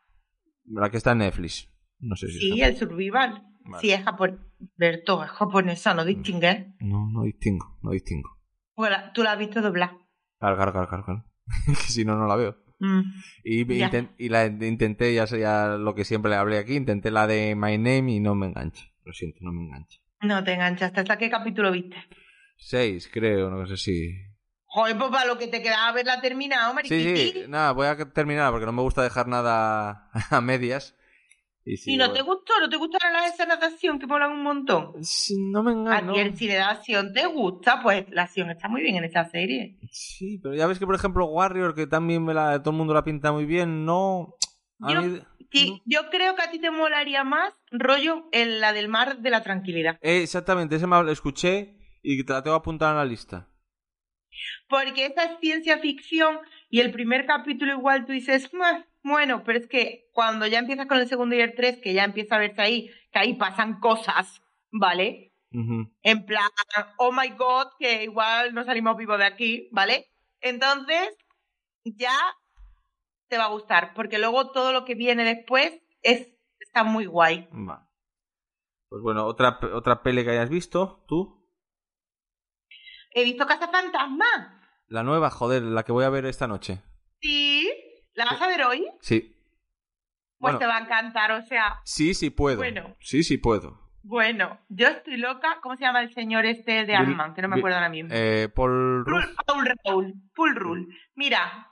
La que está en Netflix. No sé si Sí, es el survival. Vale. Sí, es japonesa. Berto, es japonesa, no distingue. No, no distingo, no distingo. Bueno, tú la has visto doblar. Claro, claro, claro, claro. claro. que si no, no la veo. Mm. Y, me Ya. inten- y la intenté, ya sé ya lo que siempre le hablé aquí, intenté la de My Name y no me engancha. Lo siento, no me engancha. No te enganchaste. ¿Hasta qué capítulo viste? Seis, creo, no sé si. Joder, pues para lo que te quedaba haberla terminado, Sí, mariquiti. sí, nada, voy a terminar porque no me gusta dejar nada a medias. Y, sí, ¿Y no te gustó? ¿No te gustaron las escenas de acción que molan un montón? No me A engancha. ti el cine de acción te gusta, pues la acción está muy bien en esa serie. Sí, pero ya ves que, por ejemplo, Warrior, que también me la, todo el mundo la pinta muy bien, no. A Yo- mí- Sí, yo creo que a ti te molaría más rollo en la del mar de la tranquilidad. Eh, exactamente, ese me lo escuché y te la tengo apuntada en la lista. Porque esa es ciencia ficción y el primer capítulo igual tú dices, "Meh, bueno, pero es que cuando ya empiezas con el segundo y el tres, que ya empieza a verse ahí, que ahí pasan cosas, ¿vale? En plan, oh my god, que igual no salimos vivos de aquí, ¿vale? Entonces, ya te va a gustar, porque luego todo lo que viene después es, está muy guay. Va. Pues bueno, otra, otra pele que hayas visto, tú. He visto Casa Fantasma. La nueva, joder, la que voy a ver esta noche. ¿La vas a ver hoy? Sí. Pues Bueno, te va a encantar, o sea, sí, sí puedo. Bueno. Sí, sí puedo. bueno, yo estoy loca. ¿Cómo se llama el señor este de Ant-Man? Que no me acuerdo ahora mismo. Eh, Paul Rule. Paul Raúl, Paul Rule. Mira,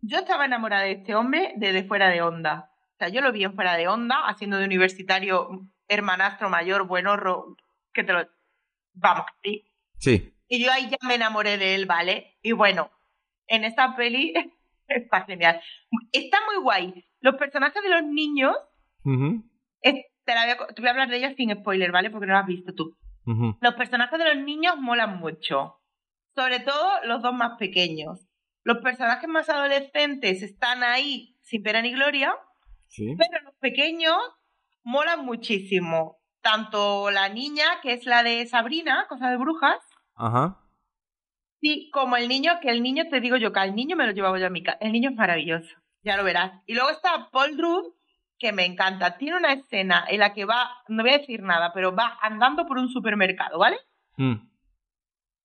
yo estaba enamorada de este hombre desde fuera de onda. O sea, yo lo vi en fuera de onda, haciendo de universitario hermanastro mayor, buenorro, que te lo... Vamos, sí. Sí. Y yo ahí ya me enamoré de él, ¿vale? Y bueno, en esta peli está genial. Está muy guay. Los personajes de los niños, eh, te, la voy a, te voy a hablar de ellos sin spoiler, ¿vale? Porque no lo has visto tú. Los personajes de los niños molan mucho. Sobre todo los dos más pequeños. Los personajes más adolescentes están ahí sin pena ni gloria, Sí. pero los pequeños molan muchísimo. Tanto la niña, que es la de Sabrina, cosa de brujas, Ajá. Sí, como el niño, que el niño, te digo yo, que al niño me lo llevaba yo a mi casa. El niño es maravilloso, ya lo verás. Y luego está Paul Rudd, que me encanta. Tiene una escena en la que va, no voy a decir nada, pero va andando por un supermercado, ¿vale? Mm.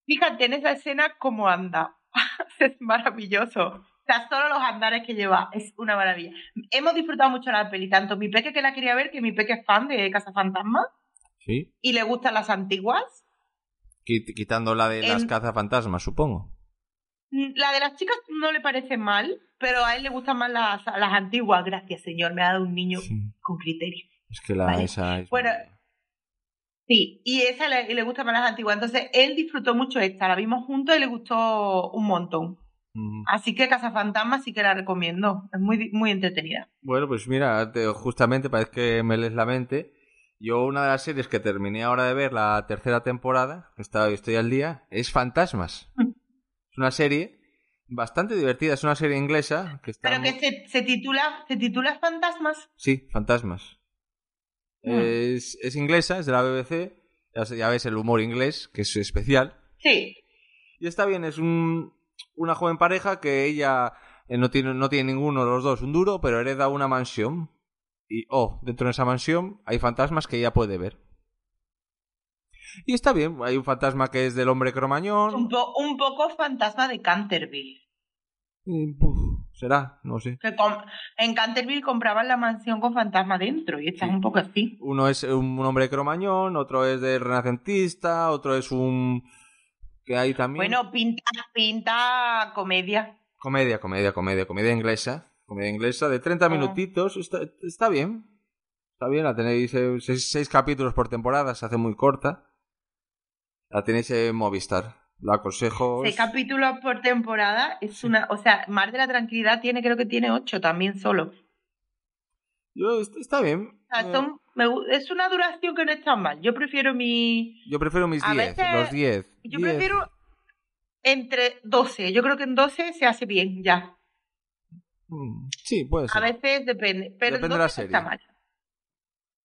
Fíjate en esa escena cómo anda. es maravilloso. O sea, solo los andares que lleva es una maravilla. Hemos disfrutado mucho la peli, tanto mi peque que la quería ver, que mi peque es fan de Casa Fantasma Sí. y le gustan las antiguas. Quit- Quitando la de las En- cazafantasmas, supongo. Mm, La de las chicas no le parece mal, pero a él le gustan más las, las antiguas. Gracias, señor, me ha dado un niño Sí. con criterio. Es que la Vale. esa es Bueno, Sí, y esa le, le gusta más las antiguas. Entonces, él disfrutó mucho esta, la vimos juntos y le gustó un montón. Así que Casa Fantasma sí que la recomiendo. Es muy, muy entretenida. Bueno, pues mira, te- justamente parece que me lees la mente. Yo una de las series que terminé ahora de ver, la tercera temporada, que está- estoy al día, es Fantasmas. Mm. Es una serie bastante divertida, es una serie inglesa que está... Pero que se, se titula, se titula Fantasmas. Sí, Fantasmas. Mm. Es, es inglesa, es de la BBC, ya ves el humor inglés, que es especial. Sí. Y está bien, es un, una joven pareja que ella eh, no, tiene, no tiene ninguno de los dos un duro, pero hereda una mansión. Y, oh, dentro de esa mansión hay fantasmas que ella puede ver. Y está bien, hay un fantasma que es del hombre Un, cromañón. po- un poco fantasma de Canterville. puf, será, no sé. Que en Canterville compraban la mansión con fantasma dentro y esta es Sí. un poco así. Uno es un hombre cromañón, otro es del renacentista, otro es un... que hay también... Bueno, pinta, pinta comedia. Comedia, comedia, comedia, comedia inglesa. Comedia inglesa de 30 Ah. minutitos. Está, está bien. Está bien, la tenéis eh, seis, seis capítulos por temporada, se hace muy corta. La tenéis en Movistar. La aconsejo. Seis es- capítulos por temporada es una, o sea, Mar de la Tranquilidad tiene, creo que tiene ocho también solo. Yo, est- está bien. O sea, Eh, son- me gu- es una duración que no está mal. Yo prefiero mi, Yo prefiero mis a 10, veces- los 10. yo 10. prefiero entre 12. Yo creo que en 12 se hace bien ya. Mm, Sí, puede A ser. veces depende, pero Depende en de la 12 no está serie. mal.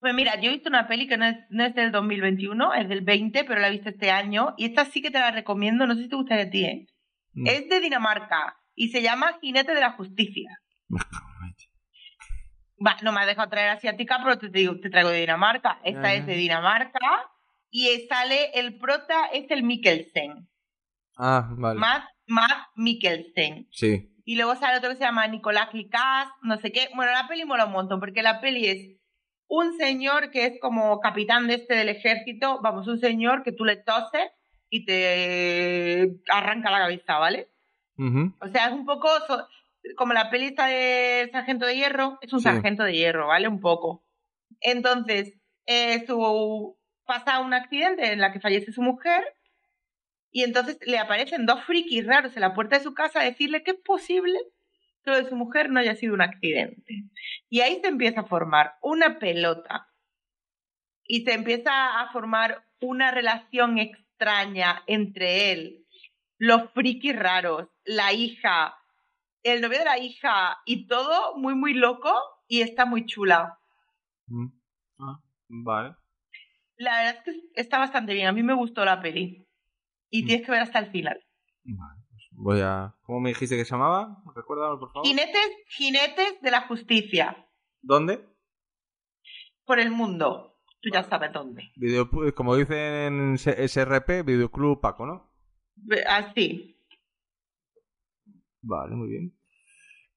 Pues mira, yo he visto una peli que no es, no es del 2021, es del 20, pero la he visto este año. Y esta sí que te la recomiendo, no sé si te gustaría a ti, ¿eh? Mm. Es de Dinamarca y se llama Jinete de la Justicia. Va, no me has dejado traer asiática, pero te, digo, te traigo de Dinamarca. Esta es de Dinamarca y sale, el prota es el Mikkelsen, Ah, vale. Matt, Matt Mikkelsen. Sí. Y luego sale otro que se llama Nicolás Licas, no sé qué. Bueno, la peli mola un montón, porque la peli es un señor que es como capitán de este del ejército, vamos, un señor que tú le toses y te arranca la cabeza, ¿vale? O sea, es un poco so- como la peli está de Sargento de Hierro, es un Sí. sargento de hierro, ¿vale? Un poco. Entonces, eh, su, pasa un accidente en la que fallece su mujer y entonces le aparecen dos frikis raros en la puerta de su casa a decirle que es posible que lo de su mujer no haya sido un accidente. Y ahí se empieza a formar una pelota y se empieza a formar una relación extraña entre él, los frikis raros, la hija, el novio de la hija y todo muy, muy loco y está muy chula. Mm. Ah, vale. La verdad es que está bastante bien, a mí me gustó la peli. Y Mm. tienes que ver hasta el final. Vale, pues voy a... ¿Cómo me dijiste que se llamaba? Recuérdame, por favor. Jinetes, jinetes de la justicia ¿Dónde? por el mundo. Tú ya sabes dónde. Video, como dicen en SRP, Videoclub Paco, ¿no? Así. Vale, muy bien.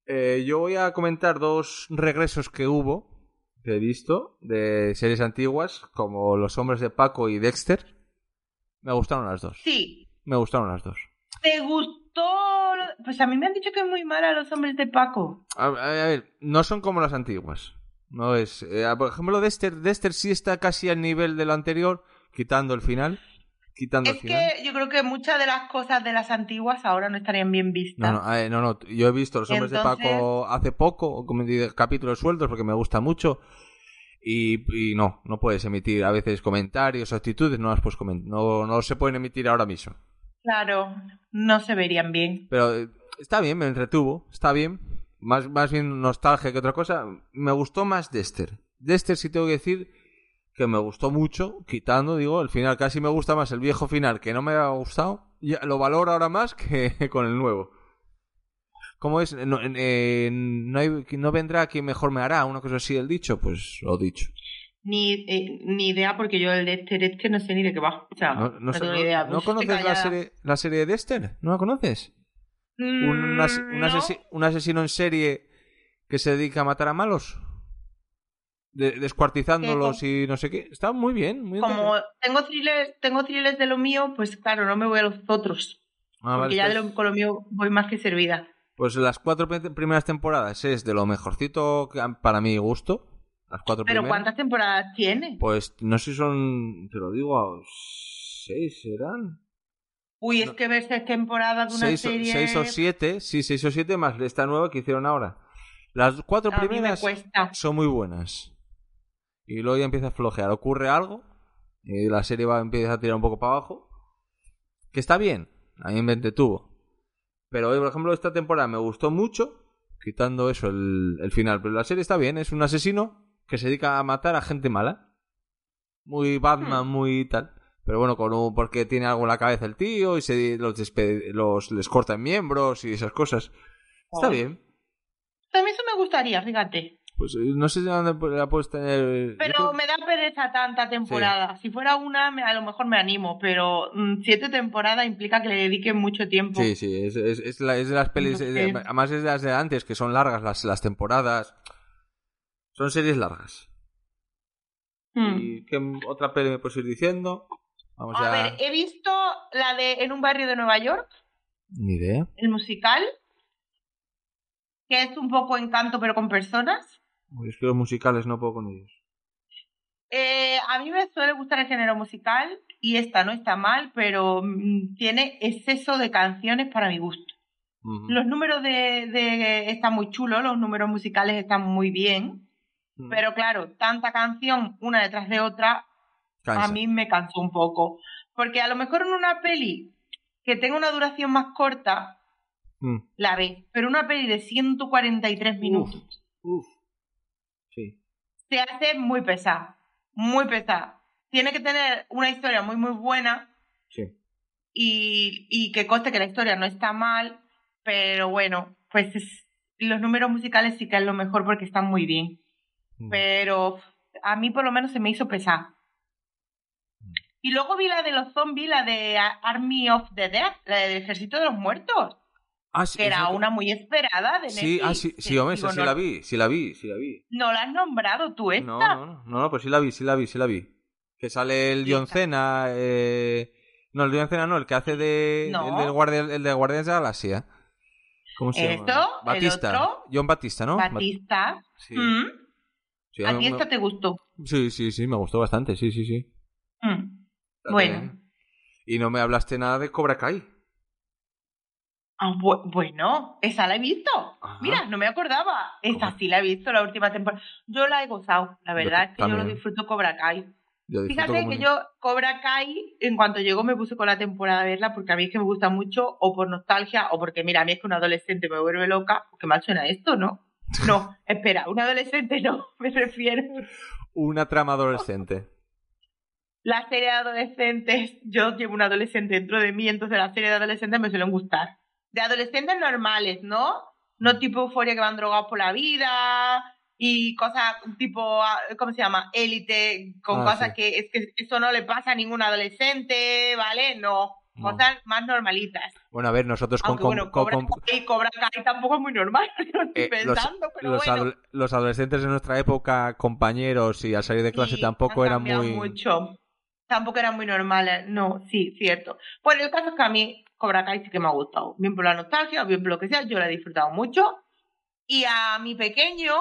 Eh, yo voy a comentar dos regresos que hubo, que he visto, de series antiguas, como Los Hombres de Paco y Dexter. Me gustaron las dos. Sí. Me gustaron las dos. ¿Te gustó? Pues a mí me han dicho que es muy mala los hombres de Paco. A, a- a ver, no son como las antiguas. No es. eh, por ejemplo, Dexter, Dexter sí está casi al nivel de lo anterior, quitando el final. Quitando Es el final. que yo creo que muchas de las cosas de las antiguas ahora no estarían bien vistas. No, no, ver, no, no, yo he visto Los Hombres Entonces- de Paco hace poco, como capítulos sueltos, porque me gusta mucho. Y, y no, no puedes emitir a veces comentarios o actitudes, no las puedes no, no se pueden emitir ahora mismo. Claro, no se verían bien. Pero eh, está bien, me entretuvo, está bien. Más, más bien nostalgia que otra cosa. Me gustó más Dexter. Dexter sí tengo que decir que me gustó mucho, quitando, digo, el final. Casi me gusta más el viejo final, que no me ha gustado. Ya, lo valoro ahora más que con el nuevo. ¿Cómo es? No, eh, no, hay- no vendrá quien mejor me hará, una cosa así el dicho, pues lo dicho. Ni, eh, ni idea, porque yo el de este, este no sé ni de qué va. O sea, ¿No, no, no, sé- tengo idea. ¿no Pues conoces la serie, la serie de Dexter? ¿No la conoces? Mm, un, as- un no. asesi- un asesino en serie que se dedica a matar a malos. De- descuartizándolos y no sé qué. Está muy bien. Muy Como tengo thrillers, tengo thrillers de lo mío, pues claro, no me voy a los otros. Ah, porque vale, ya de lo, con lo mío voy más que servida. Pues las cuatro primeras temporadas es de lo mejorcito que, para mi gusto. Las cuatro Pero primeras. ¿cuántas temporadas tiene? Pues no sé si son, te lo digo, seis serán. Uy, es no. que ver seis temporadas de una Seis, serie... seis o siete, sí, seis o siete más esta nueva que hicieron ahora. Las cuatro a primeras son muy buenas. Y luego ya empieza a flojear. Ocurre algo y la serie va, empieza a tirar un poco para abajo. Que está bien. A mí me entretuvo. Pero hoy, por ejemplo, esta temporada me gustó mucho. Quitando eso, el, el final. Pero la serie está bien. Es un asesino que se dedica a matar a gente mala. Muy Batman, Hmm. muy tal. Pero bueno, con un, porque tiene algo en la cabeza el tío y se los, despe- los les cortan miembros y esas cosas. Está Oh. bien. A mí eso me gustaría, fíjate. Pues eh, no sé si dónde la puedes tener. yo Pero creo- me da pereza tanta temporada. Si fuera una, me- a lo mejor me animo, pero mm, siete temporadas implica que le dediquen mucho tiempo. Sí, sí, es, es, es, la- es de las pelis, eh, además es de las de antes, que son largas las, las temporadas. Son series largas. Mm. ¿Y qué otra peli me puedes ir diciendo? Vamos A ya. ver, he visto la de En un barrio de Nueva York, Ni idea. el musical, que es un poco encanto pero con personas. Es que los musicales no puedo con ellos. Eh, a mí me suele gustar el género musical y esta no está mal, pero mm, tiene exceso de canciones para mi gusto. Los números de, de están muy chulos, los números musicales están muy bien, pero claro, tanta canción una detrás de otra Cansa. a mí me cansó un poco. Porque a lo mejor en una peli que tenga una duración más corta, Mm. la ves, pero una peli de 143 minutos Uf. Sí. Se hace muy pesada, muy pesada. Tiene que tener una historia muy, muy buena Sí. y, y que conste que la historia no está mal, pero bueno, pues es- los números musicales sí que es lo mejor porque están muy bien. Mm. Pero a mí por lo menos se me hizo pesar. Y luego vi la de los zombies, la de Army of the Dead, la del Ejército de los Muertos, Ah, sí, que era una muy esperada de Sí, Netflix. ah, sí, sí, hombre, sí no, la vi, sí la vi, sí la vi. No la has nombrado tú esta. No, no, no, no, no, pues sí la vi, sí la vi, sí la vi. Que sale el Sí, John. Cena, eh... no, el John Cena no, el que hace de, No. el, del guardia, el de Guardianes de la Galaxia. ¿Cómo se Esto, llama? el Batista. otro. John Batista, ¿no? Batista. Sí, Mm. sí, A ti me- esta te gustó. sí, sí, sí, me gustó bastante, sí, sí, sí. Mm. Bueno. Y no me hablaste nada de Cobra Kai. Ah, bu- bueno, esa la he visto. Ajá. Mira, no me acordaba. Esa ¿Cómo? sí la he visto la última temporada. Yo la he gozado. La verdad Yo es que yo lo disfruto Cobra Kai. Fíjate que yo Cobra Kai, en cuanto llegó, me puse con la temporada a verla porque a mí es que me gusta mucho, o por nostalgia, o porque, mira, a mí es que un adolescente me vuelve loca. Porque mal suena esto, ¿no? No, espera, un adolescente no, me refiero. Una trama adolescente. La serie de adolescentes, yo llevo un adolescente dentro de mí, entonces las series de adolescentes me suelen gustar. De adolescentes normales, ¿no? No tipo euforia que van drogados por la vida y cosas tipo, ah, ¿cómo se llama? Élite, con Ah, cosas sí. que es que eso no le pasa a ningún adolescente, ¿vale? No, No. cosas más normalitas. Bueno, a ver, nosotros con, Aunque con- bueno, con- Cobra, Kai, Cobra Kai tampoco es muy normal, eh, los, pensando, pero los bueno. los adolescentes de nuestra época, compañeros y al salir de clase Sí, tampoco eran muy... mucho. Tampoco eran muy normales, no, sí, cierto. Bueno, el caso es que a mí Cobra Kai sí que me ha gustado. Bien por la nostalgia, bien por lo que sea, yo la he disfrutado mucho. Y a mi pequeño,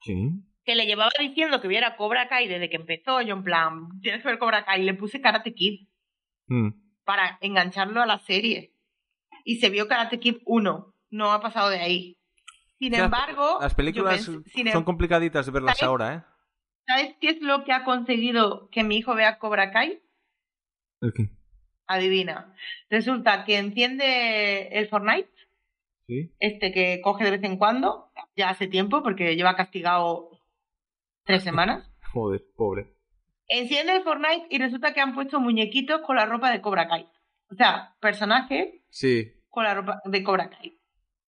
Sí. que le llevaba diciendo que viera Cobra Kai desde que empezó, yo en plan, tienes que ver Cobra Kai, le puse Karate Kid Mm. para engancharlo a la serie. Y se vio Karate Kid 1, no ha pasado de ahí. Sin O sea, embargo, Las películas sin em- son complicaditas de verlas ¿Sabes? ahora, ¿eh? ¿Sabes qué es lo que ha conseguido que mi hijo vea Cobra Kai? ¿El qué? Adivina. Resulta que enciende el Fortnite, ¿Sí? este que coge de vez en cuando, ya hace tiempo, porque lleva castigado tres semanas. Joder, pobre. Enciende el Fortnite y resulta que han puesto muñequitos con la ropa de Cobra Kai. O sea, personajes Sí. con la ropa de Cobra Kai.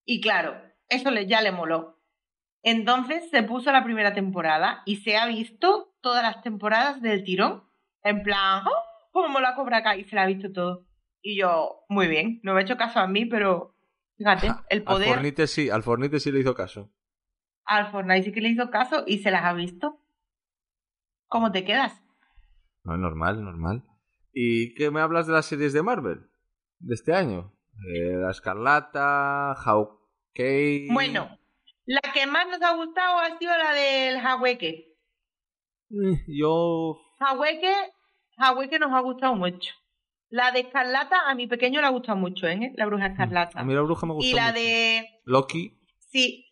Y claro, eso le, ya le moló. Entonces se puso la primera temporada y se ha visto todas las temporadas del tirón. En plan, ¡oh! ¿Cómo mola Cobra Kai? Se la ha visto todo. Y yo, muy bien, no me ha hecho caso a mí, pero fíjate, el Al poder Fornite sí, al Fornite sí le hizo caso. al Fortnite sí que le hizo caso y se las ha visto. ¿Cómo te quedas? No, normal, normal. ¿Y qué me hablas de las series de Marvel? De este año. Eh, la Escarlata, Hawkeye... Bueno, la que más nos ha gustado ha sido la del Haweke. Eh, Yo... Haweke, Haweke nos ha gustado mucho. La de Escarlata a mi pequeño le ha gustado mucho, ¿eh? La bruja escarlata. A mí la bruja me gustó y la mucho. de... Loki... Sí,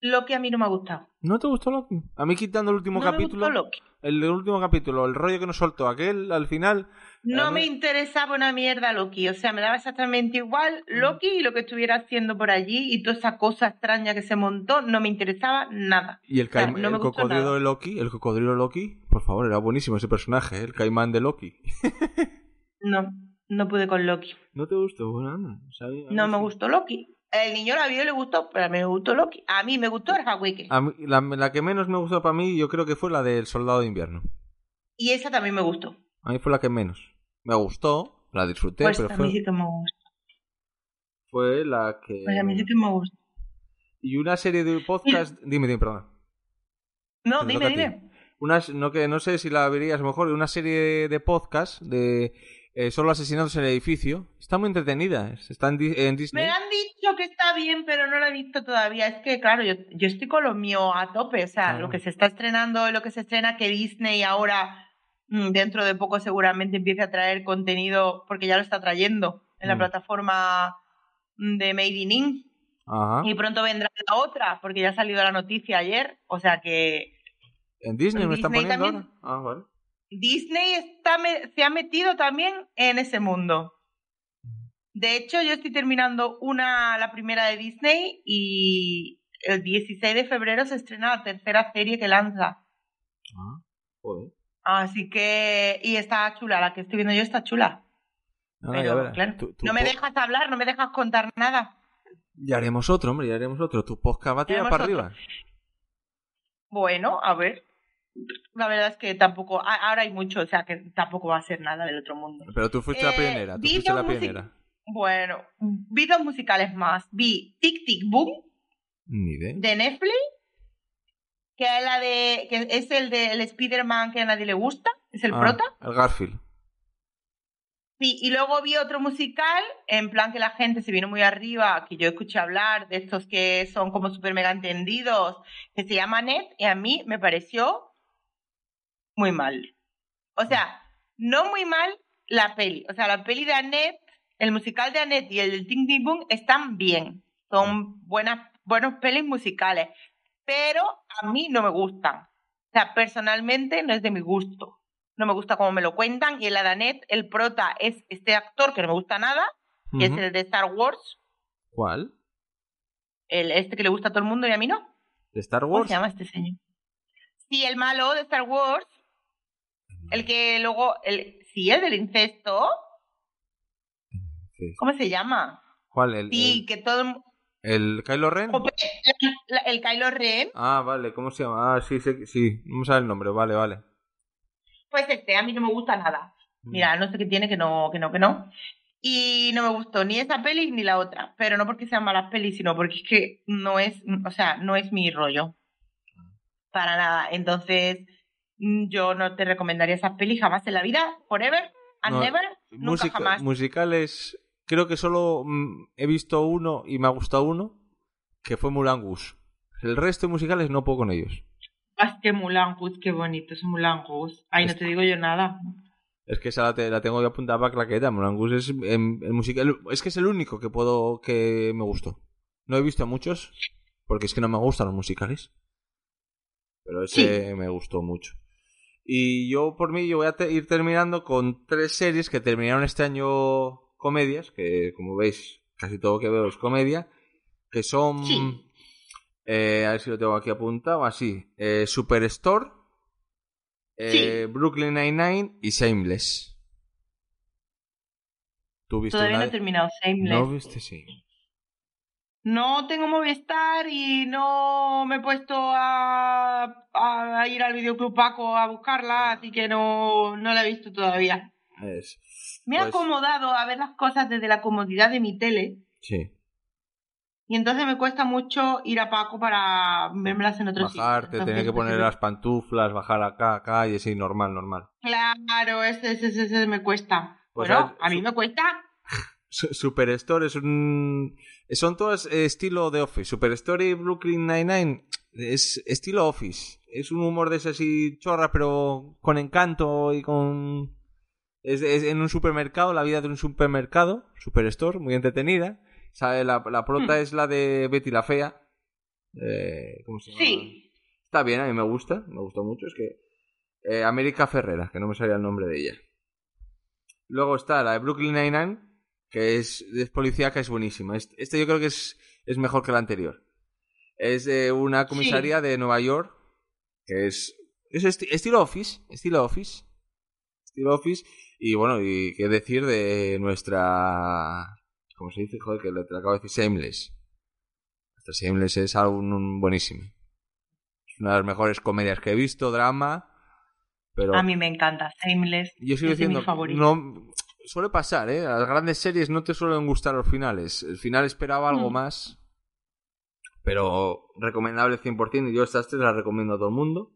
Loki a mí no me ha gustado. ¿No te gustó Loki? A mí quitando el último no me capítulo... gustó Loki. El último capítulo, el rollo que nos soltó aquel al final... No me interesaba una mierda Loki, o sea, me daba exactamente igual Loki y lo que estuviera haciendo por allí y toda esa cosa extraña que se montó, no me interesaba nada. Y el, O sea, no el cocodrilo nada. de Loki, el cocodrilo Loki, por favor, era buenísimo ese personaje, ¿eh? el caimán de Loki. No, no pude con Loki. ¿No te gustó? Bueno, sabía- No me gustó Loki. El niño la vio y le gustó, pero a mí me gustó Loki. A mí me gustó el mí- la, la que menos me gustó para mí, yo creo que fue la del Soldado de Invierno. Y esa también me gustó. A mí fue la que menos. Me gustó, la disfruté, Pues pero a mí fue, sí que me gustó. fue la que... Pues a mí sí que me gustó. Y una serie de podcast... dime, dime, perdón. No, dime, dime. Una, no, que, no sé si la verías mejor, una serie de podcast de eh, solo asesinatos en el edificio. Está muy entretenida. Está en, Di- en Disney. Me han dicho que está bien, pero no la he visto todavía. Es que, claro, yo, yo estoy con lo mío a tope. O sea, lo que se está estrenando lo que se estrena, que Disney ahora, mm, dentro de poco, seguramente empiece a traer contenido, porque ya lo está trayendo en la Mm. plataforma mm, de Made in Ink. Ajá. Y pronto vendrá la otra, porque ya ha salido la noticia ayer. O sea que ¿En Disney en me están Disney poniendo también. Ah, vale. Disney está se ha metido también en ese mundo. De hecho, yo estoy terminando una, la primera de Disney y el 16 de febrero se estrena la tercera serie que lanza. Ah, joder. Así que, y está chula, la que estoy viendo yo está chula. Pero, claro, no me dejas hablar, no me dejas contar nada. Ya haremos otro, hombre, ya haremos otro. Tu podcast va a tirar para otro. arriba. Bueno, a ver. La verdad es que tampoco, ahora hay mucho, o sea que tampoco va a ser nada del otro mundo. Pero tú fuiste la Eh, pionera, tú fuiste la pionera. Bueno, vi dos musicales más. Vi Tic Tic Boom Ni idea. de Netflix, que es la de que es el del Spider-Man que a nadie le gusta, es el Ah, prota. El Garfield. Sí, y luego vi otro musical, en plan que la gente se vino muy arriba, que yo escuché hablar de estos que son como súper mega entendidos, que se llama Net, y a mí me pareció muy mal. O sea, no muy mal la peli. O sea, la peli de Annette, el musical de Annette y el del Ting Ting Boom están bien. Son buenas, buenos pelis musicales. Pero a mí no me gustan. O sea, personalmente no es de mi gusto. No me gusta cómo me lo cuentan. Y en la de Annette, el prota es este actor que no me gusta nada, que es el de Star Wars. ¿Cuál? El, este que le gusta a todo el mundo y a mí no. ¿De Star ¿Cómo Wars? se llama este señor? Sí, el malo de Star Wars. El que luego, el, sí, el del incesto. Sí. ¿Cómo se llama? ¿Cuál? ¿El, Sí, que todo el, el, el Kylo Ren? La- el Kylo Ren. Ah, vale, ¿cómo se llama? Ah, sí, sí, sí. No me sale el nombre, vale, vale. Pues este, a mí no me gusta nada. Mira, no sé qué tiene, que no, que no, que no. Y no me gustó ni esa peli ni la otra. Pero no porque sean malas pelis, sino porque es que no es, o sea, no es mi rollo. Para nada. Entonces, mm, yo no te recomendaría esas pelis jamás en la vida. Forever and No, never. Nunca Música- jamás. Musicales, creo que solo mm, he visto uno y me ha gustado uno, que fue Mulan Gus. El resto de musicales no puedo con ellos. Ah, que Mulan Rouge, qué bonito es Mulan Rouge. Ay, no Es- te digo yo nada. Es que esa la, te- la tengo que apuntar para claqueta. Mulan Gus es em, el musical, es que es el único que puedo que me gustó. No he visto muchos porque es que no me gustan los musicales. Pero ese me gustó mucho. Y yo por mí yo voy a te- ir terminando con tres series que terminaron este año comedias, que como veis casi todo lo que veo es comedia, que son Sí. eh, a ver si lo tengo aquí apuntado, así, eh, Superstore, eh, Brooklyn Nine-Nine y Shameless. ¿Tú viste Todavía una no he terminado Shameless. No viste, sí. No tengo Movistar y no me he puesto a, a ir al videoclub Paco a buscarla, así que no, no la he visto todavía. Es, Me he pues, acomodado a ver las cosas desde la comodidad de mi tele Sí. y entonces me cuesta mucho ir a Paco para vermelas en otro sitio. Bajarte, tener que poner las pantuflas, bajar acá, acá y así, normal, normal. Claro, ese, ese, ese, me cuesta. Pues bueno, a mí su- me cuesta Superstore es un... Son todas eh, estilo de Office. Superstore y Brooklyn Nine-Nine es estilo Office. Es un humor de ese así chorra, pero con encanto y con... Es, es en un supermercado, la vida de un supermercado, Superstore, muy entretenida. ¿Sabe? La, la prota Hmm. es la de Betty la Fea. Eh, ¿Cómo se llama? Sí. Está bien, a mí me gusta, me gustó mucho. Es que. Eh, América Ferrera, que no me sabía el nombre de ella. Luego está la de Brooklyn Nine-Nine, que es, es policía, que es buenísima. Este, este yo creo que es, es mejor que la anterior. Es de una comisaría de Nueva York, que es, es esti- estilo Office, estilo Office. Estilo Office. Y bueno, y qué decir de nuestra. ¿Cómo se dice? Joder, que le te lo acabo de decir, Shameless. Nuestra Shameless es algo un- buenísimo. Es una de las mejores comedias que he visto, drama. Pero A mí me encanta. Shameless. yo sigo es de diciendo, mis favoritos. no suele pasar, ¿eh? A las grandes series no te suelen gustar los finales. El final esperaba algo Mm. más. Pero recomendable 100% y yo estas tres las recomiendo a todo el mundo.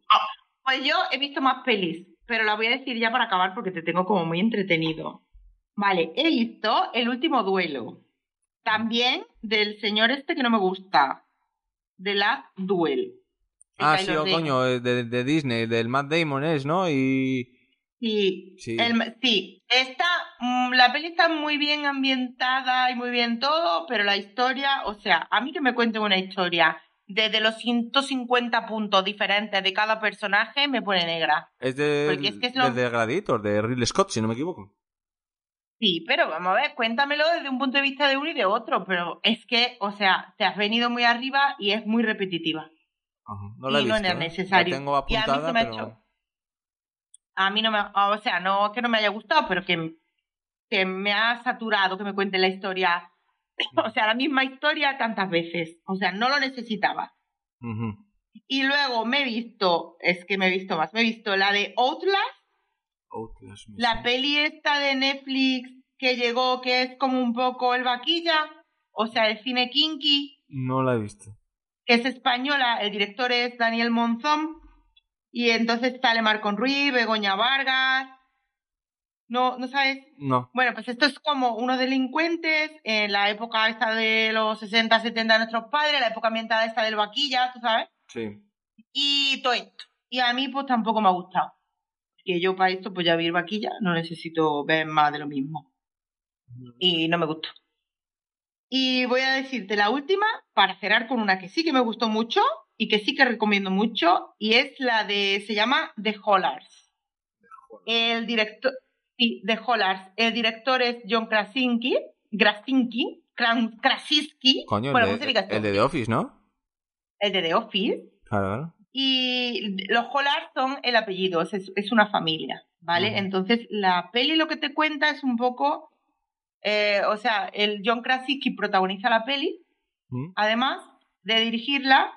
Pues yo he visto más pelis, pero la voy a decir ya para acabar porque te tengo como muy entretenido. Vale, he visto El último duelo. También del señor este que no me gusta. The Last Duel. de Ah, sí, oh, coño, eh, de, de Disney, del Matt Damon es, ¿no? Y... Sí, Sí. el- sí. Está, mm, la peli está muy bien ambientada y muy bien todo, pero la historia, o sea, a mí que me cuenten una historia desde los 150 puntos diferentes de cada personaje me pone negra. Es de, Porque es que es lo- de Gladiator, de Ridley Scott, si no me equivoco. Sí, pero vamos a ver, cuéntamelo desde un punto de vista de uno y de otro, pero es que, o sea, te has venido muy arriba y es muy repetitiva. Ajá, No la he Y no visto, era ¿eh? necesario. La tengo Y a mí apuntada, se me ha pero... hecho- A mí no me, o sea, no que no me haya gustado, pero que, que me ha saturado que me cuenten la historia, o sea, la misma historia tantas veces, o sea, no lo necesitaba. Y luego me he visto, es que me he visto más, me he visto la de Outlast, Outlast, la peli esta de Netflix que llegó, que es como un poco el vaquilla, o sea, el cine kinky, No la he visto. que es española, el director es Daniel Monzón, y entonces sale Marcon Ruiz, Begoña Vargas, no, ¿no sabes? No. Bueno, pues esto es como unos delincuentes en la época esta de los 60, 70 de nuestros padres, la época ambientada esta del vaquilla, ¿tú sabes? Sí. Y todo esto. Y a mí pues tampoco me ha gustado. Que yo para esto pues ya vi el vaquilla, no necesito ver más de lo mismo. Y no me gustó. Y voy a decirte la última para cerrar con una que sí que me gustó mucho y que sí que recomiendo mucho y es la de, se llama The Hollars. El director, sí, The Hollars. El director es John Krasinski, Krasinski, Krasinski. Coño, Bueno, el, ¿cómo se de, el de The Office, ¿no? El de The Office. Claro. Y los Hollars son el apellido, es, es una familia, ¿vale? Entonces, la peli lo que te cuenta es un poco. eh, o sea, el John Krasinski protagoniza la peli, ¿Mm? además de dirigirla,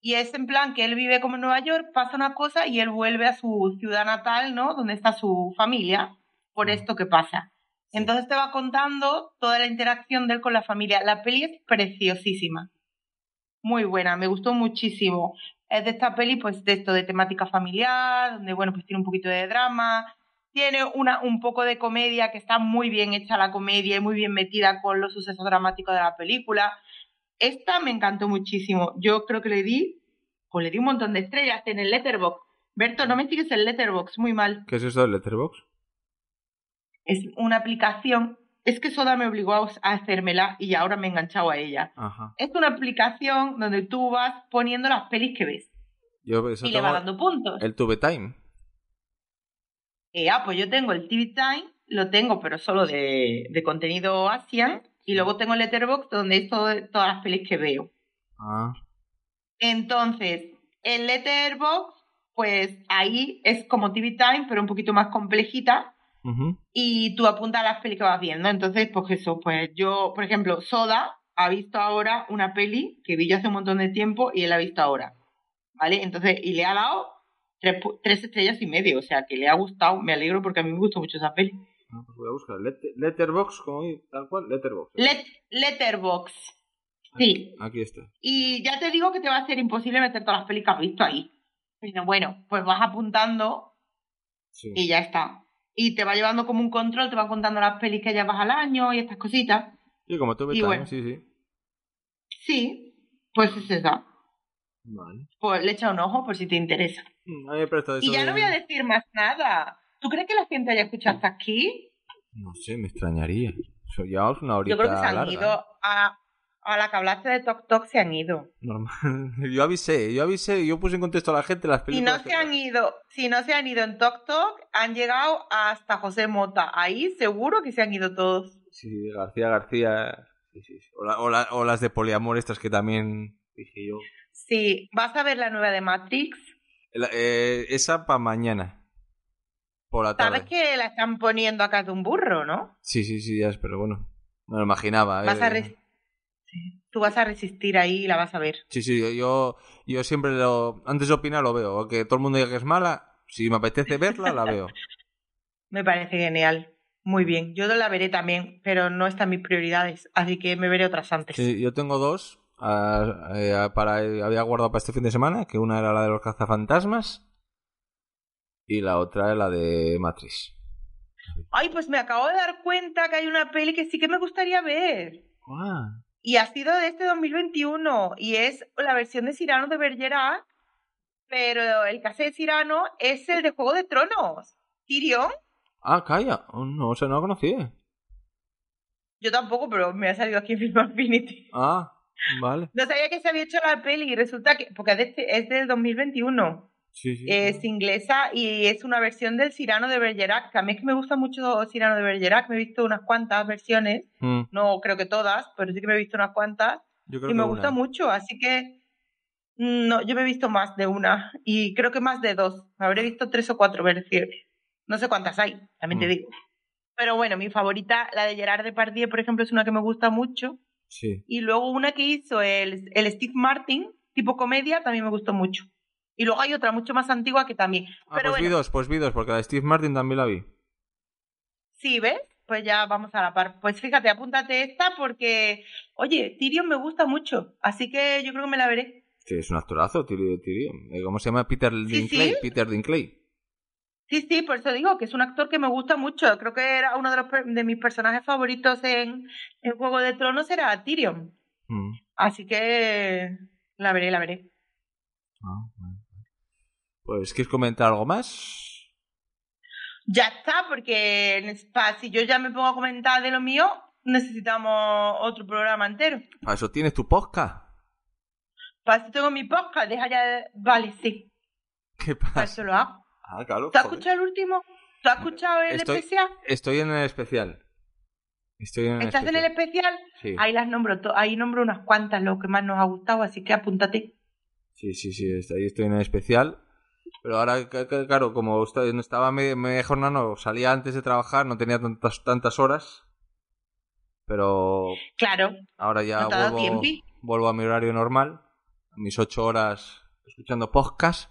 y es en plan que él vive como en Nueva York, pasa una cosa y él vuelve a su ciudad natal, ¿no? Donde está su familia, por Ujú. esto que pasa. Entonces te va contando toda la interacción de él con la familia. La peli es preciosísima. Muy buena, me gustó muchísimo. Es de esta peli, pues, de esto de temática familiar, donde, bueno, pues tiene un poquito de drama. Tiene una, un poco de comedia, que está muy bien hecha la comedia y muy bien metida con los sucesos dramáticos de la película. Esta me encantó muchísimo. Yo creo que le di, pues le di un montón de estrellas en el Letterboxd. Berto, no me sigues el Letterboxd, muy mal. ¿Qué es eso del Letterboxd? Es una aplicación. Es que Soda me obligó a a hacérmela y ahora me he enganchado a ella. Ajá. Es una aplicación donde tú vas poniendo las pelis que ves Yo eso y le va dando puntos. el Tube Time. Eh, ah, pues yo tengo el TV Time, lo tengo, pero solo de, de contenido Asian. Y luego tengo el Letterboxd, donde es todo- todas las pelis que veo. Ah. Entonces, el Letterboxd, pues ahí es como TV Time, pero un poquito más complejita. Y tú apuntas las pelis que vas viendo. Entonces, pues eso, pues yo, por ejemplo, Soda ha visto ahora una peli que vi yo hace un montón de tiempo y él la ha visto ahora. ¿Vale? Entonces, y le ha dado tres, tres estrellas y medio. O sea, que le ha gustado. Me alegro porque a mí me gustó mucho esa peli. Ah, pues voy a buscar. Let- Letterboxd, como tal cual, Letterboxd. Let Letterboxd. Sí. Aquí está. Y ya te digo que te va a ser imposible meter todas las pelis que has visto ahí. Pero bueno, pues vas apuntando Sí. y ya está. Y te va llevando como un control, te va contando las pelis que llevas al año y estas cositas. Sí, como tú Y bueno. sí, sí. Sí, pues es esa. Vale. Pues le echa un ojo por si te interesa. Mm, Y ya de- no voy a decir más nada. ¿Tú crees que la gente haya escuchado hasta aquí? No sé, me extrañaría. So, llevamos una horita Yo creo que se han larga, ido ¿eh? a, a la que hablaste de Tok Tok, se han ido. Normal. Yo avisé, yo avisé, yo puse en contexto a la gente las Si películas. no que- se han ido, si no se han ido en Tok Tok, han llegado hasta José Mota. Ahí seguro que se han ido todos. Sí, García García. Sí, sí, sí. O, la- o la- o las de poliamor estas que también dije yo. Sí, ¿vas a ver la nueva de Matrix? La- eh, esa para mañana. Por la tarde. Sabes que la están poniendo acá de un burro, ¿no? Sí, sí, sí, ya es, pero bueno. Me lo imaginaba. Vas eh. a. Tú vas a resistir ahí y la vas a ver. Sí, sí, yo- yo, siempre lo. Antes de opinar lo veo. Que todo el mundo diga que es mala. Si me apetece verla, la veo. Me parece genial. Muy bien. Yo la veré también, pero no están mis prioridades. Así que me veré otras antes. Sí, yo tengo dos. eh, para, había guardado para este fin de semana. Que una era la de los cazafantasmas. Y la otra es la de Matrix. Ay, pues me acabo de dar cuenta que hay una peli que sí que me gustaría ver. Ah, Y ha sido de este 2021. Y es la versión de Cyrano de Bergerac. Pero el caso de Cyrano es el de Juego de Tronos. Tyrion. ah calla. Oh, no, o sea, no la conocía. Yo tampoco, pero me ha salido aquí en Film Affinity. Ah, vale. No sabía que se había hecho la peli y resulta que, porque es, de este- es del 2021, Sí, sí. es inglesa y es una versión del Cyrano de Bergerac, que a mí es que me gusta mucho Cyrano de Bergerac, me he visto unas cuantas versiones, Mm, no creo que todas, pero sí que me he visto unas cuantas yo creo y que me una. gusta mucho, así que mm, no, yo me he visto más de una y creo que más de dos, habré visto tres o cuatro versiones, no sé cuántas hay, también te Mm. digo. Pero bueno, mi favorita, la de Gerard Depardieu, por ejemplo, es una que me gusta mucho. Sí. Y luego una que hizo el, el Steve Martin, tipo comedia, también me gustó mucho. Y luego hay otra mucho más antigua que también. Ah, Pero pues vi bueno, dos, pues vi dos, porque la de Steve Martin también la vi. sí, ¿ves? Pues ya vamos a la par. Pues fíjate, apúntate esta porque, oye, Tyrion me gusta mucho. Así que yo creo que me la veré. Sí, es un actorazo, Tyrion. Eh, ¿Cómo se llama? Peter Dinklage. sí. Peter Dinklage. Sí, sí, por eso digo que es un actor que me gusta mucho. Creo que era uno de, los, de mis personajes favoritos en, en Juego de Tronos, era Tyrion. Mm. Así que la veré, la veré. Ah. Pues, ¿quieres comentar algo más? Ya está, porque en spa, si yo ya me pongo a comentar de lo mío, necesitamos otro programa entero. Para eso tienes tu podcast. Para eso tengo mi podcast, deja ya. Vale, sí, ¿Qué para pasa? eso lo hago. Ah, claro. ¿Tú has joder. escuchado el último? ¿Tú has escuchado el Estoy- especial? Estoy en el especial. Estoy en el ¿Estás en el especial. Sí. Ahí las nombro, ahí nombro unas cuantas, lo que más nos ha gustado, así que apúntate. Sí, sí, sí, ahí estoy en el especial. Pero ahora, claro, como estaba media, media jornada, no, salía antes de trabajar, no tenía tantas, tantas horas. Pero Claro, ahora ya No vuelvo, vuelvo a mi horario normal, a mis ocho horas escuchando podcast.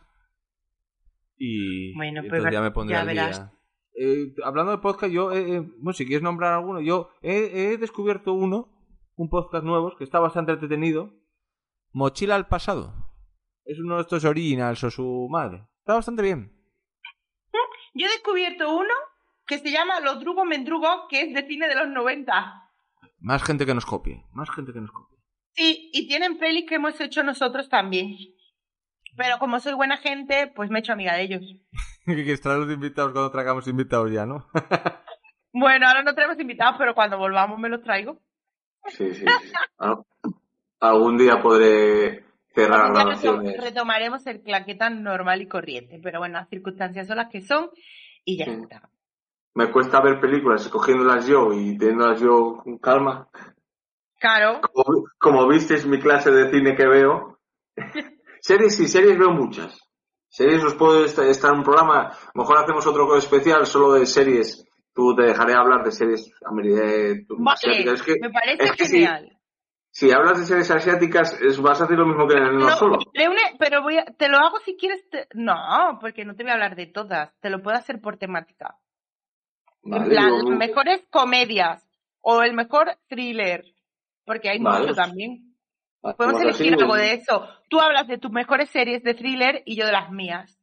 Y, Bueno, pues entonces ya me pondré ya al verás. día. Eh, hablando de podcast, yo, eh, eh, bueno, si quieres nombrar alguno, yo he, he descubierto uno, un podcast nuevo, que está bastante entretenido. Mochila al pasado. Es uno de estos originals o su madre. Está bastante bien. yo he descubierto uno que se llama Los Drugos Mendrugos, que es de cine de los 90. Más gente que nos copie. Más gente que nos copie. Sí, y tienen pelis que hemos hecho nosotros también. Pero como soy buena gente, pues me he hecho amiga de ellos. que traer los invitados cuando traigamos invitados ya, ¿no? Bueno, ahora no tenemos invitados, pero cuando volvamos me los traigo. Sí, sí. sí. Al- Algún día podré cerrar retomaremos el claqueta normal y corriente, pero bueno, las circunstancias son las que son y ya Sí. está. Me cuesta ver películas escogiéndolas yo y teniéndolas yo con calma. Claro, Como, como visteis mi clase de cine que veo. series sí, series veo muchas. Series os puedo est- estar en un programa. A lo mejor hacemos otro especial solo de series. Tú te dejaré hablar de series ameri- vale, asiáticas. Es que, me parece es que genial. si hablas de series asiáticas, es, vas a hacer lo mismo que en el no, solo. pero voy a- te lo hago si quieres. te- no, porque no te voy a hablar de todas. Te lo puedo hacer por temática. Vale, La- yo- las mejores comedias o el mejor thriller, porque hay Vale. mucho también. Podemos así, elegir algo de eso. Tú hablas de tus mejores series de thriller y yo de las mías.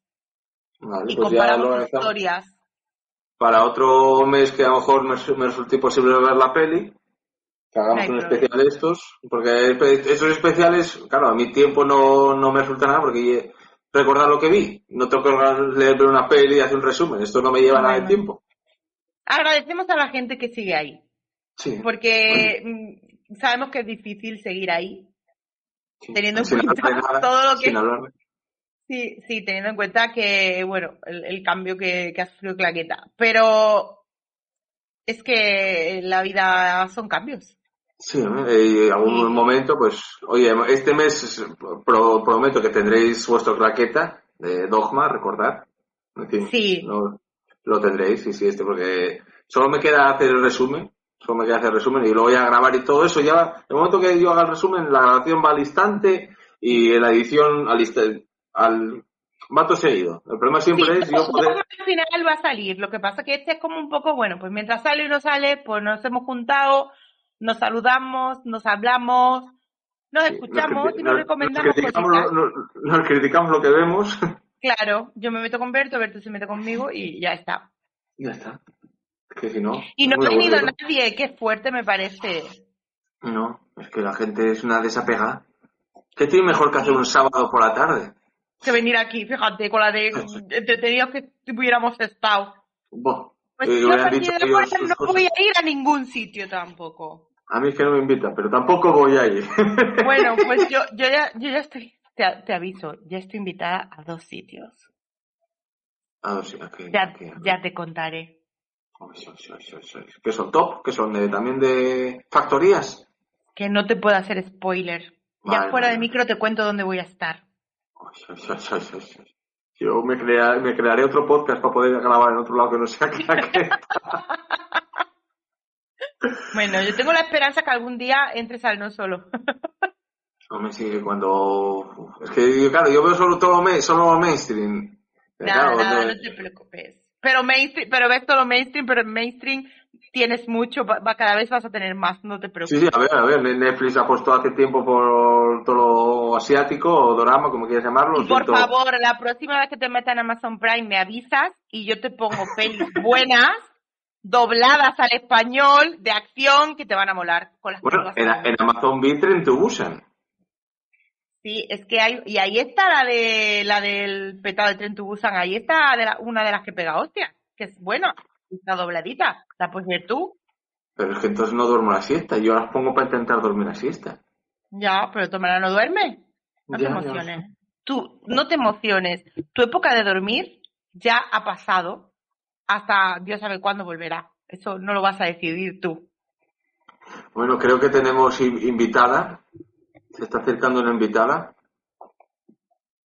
Y pues comparamos historias. para otro mes que a lo mejor me, me resulte imposible ver la peli, que hagamos un especial de estos, porque esos especiales, claro, a mi tiempo no, no me resulta nada porque recordar lo que vi, no tengo que leer una peli y hacer un resumen, esto no me lleva nada de tiempo. Agradecemos a la gente que sigue ahí, Sí. porque mm, sabemos que es difícil seguir ahí, sí. teniendo en Sin cuenta nada, todo lo que- hablar Sí, sí, teniendo en cuenta que, bueno, el, el cambio que, que ha sufrido Claqueta. Pero es que la vida son cambios. Sí, ¿eh? algún momento, pues, oye, este mes pro- prometo que tendréis vuestro claqueta de Dogma. En fin, Sí. Lo, lo tendréis, sí, sí, este, porque solo me queda hacer el resumen, solo me queda hacer el resumen y lo voy a grabar y todo eso ya, el momento que yo haga el resumen, la grabación va al instante y en la edición al instante, al, va todo seguido. El problema siempre Sí, es yo poder, al final va a salir. Lo que pasa que este es como un poco, bueno, pues mientras sale y no sale, pues nos hemos juntado, nos saludamos, nos hablamos, nos escuchamos y nos recomendamos nos criticamos, cositas. lo, nos- criticamos lo que vemos. Claro, yo me meto con Berto, Berto se mete conmigo y ya está. ya está. Es que si no. Y no ha venido aburrido. nadie, qué fuerte me parece. No, es que la gente es una desapegada. ¿Qué tiene mejor que hacer un sábado por la tarde? que venir aquí, fíjate, con la de entretenidos que hubiéramos estado. Buah, Pues eh, yo a partir de ahora no cosas. voy a ir a ningún sitio tampoco. A mí es que no me invitan, pero tampoco voy a ir. Bueno, pues yo, yo ya, yo ya estoy, te, te aviso, ya estoy invitada a dos sitios. Ah, sí, aquí, Ya, ya te contaré. Sí. ¿Qué son top? ¿Qué son de, también de factorías? Que no te puedo hacer spoiler. Ya fuera vale. de micro te cuento dónde voy a estar. Sí, sí, sí. Yo me, crea- me crearé otro podcast para poder grabar en otro lado que no sea aquí. Bueno, yo tengo la esperanza que algún día entres al no solo. Hombre, sí, cuando... Es que, claro, yo veo solo todo main- solo mainstream. Nada, Claro, nada, no- te preocupes. Pero mainstream, pero ves todo mainstream, pero mainstream tienes mucho, va, cada vez vas a tener más, no te Sí, preocupes. sí, a ver, a ver, Netflix apostó hace tiempo por todo lo asiático o dorama, como quieras llamarlo. Y por siento- favor, la próxima vez que te metas en Amazon Prime me avisas y yo te pongo pelis buenas, dobladas al español, de acción, que te van a molar con las Bueno, en, Amazon vi Tren to Busan. Sí, es que hay, y ahí está la de la del petado de Tren to Busan, ahí está de la- una de las que pega hostia, que es buena, está dobladita, la puedes ver tú. Pero es que entonces no duermo la siesta. Yo las pongo para intentar dormir la siesta. Ya, pero hermana no duerme. No te ya. emociones. Tú, no te emociones. Tu época de dormir ya ha pasado. Hasta Dios sabe cuándo volverá. Eso no lo vas a decidir tú. Bueno, creo que tenemos in- invitada. Se está acercando una invitada.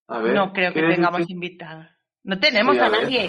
A ver. no creo que ¿quién es tengamos invitada. No tenemos Sí, a nadie.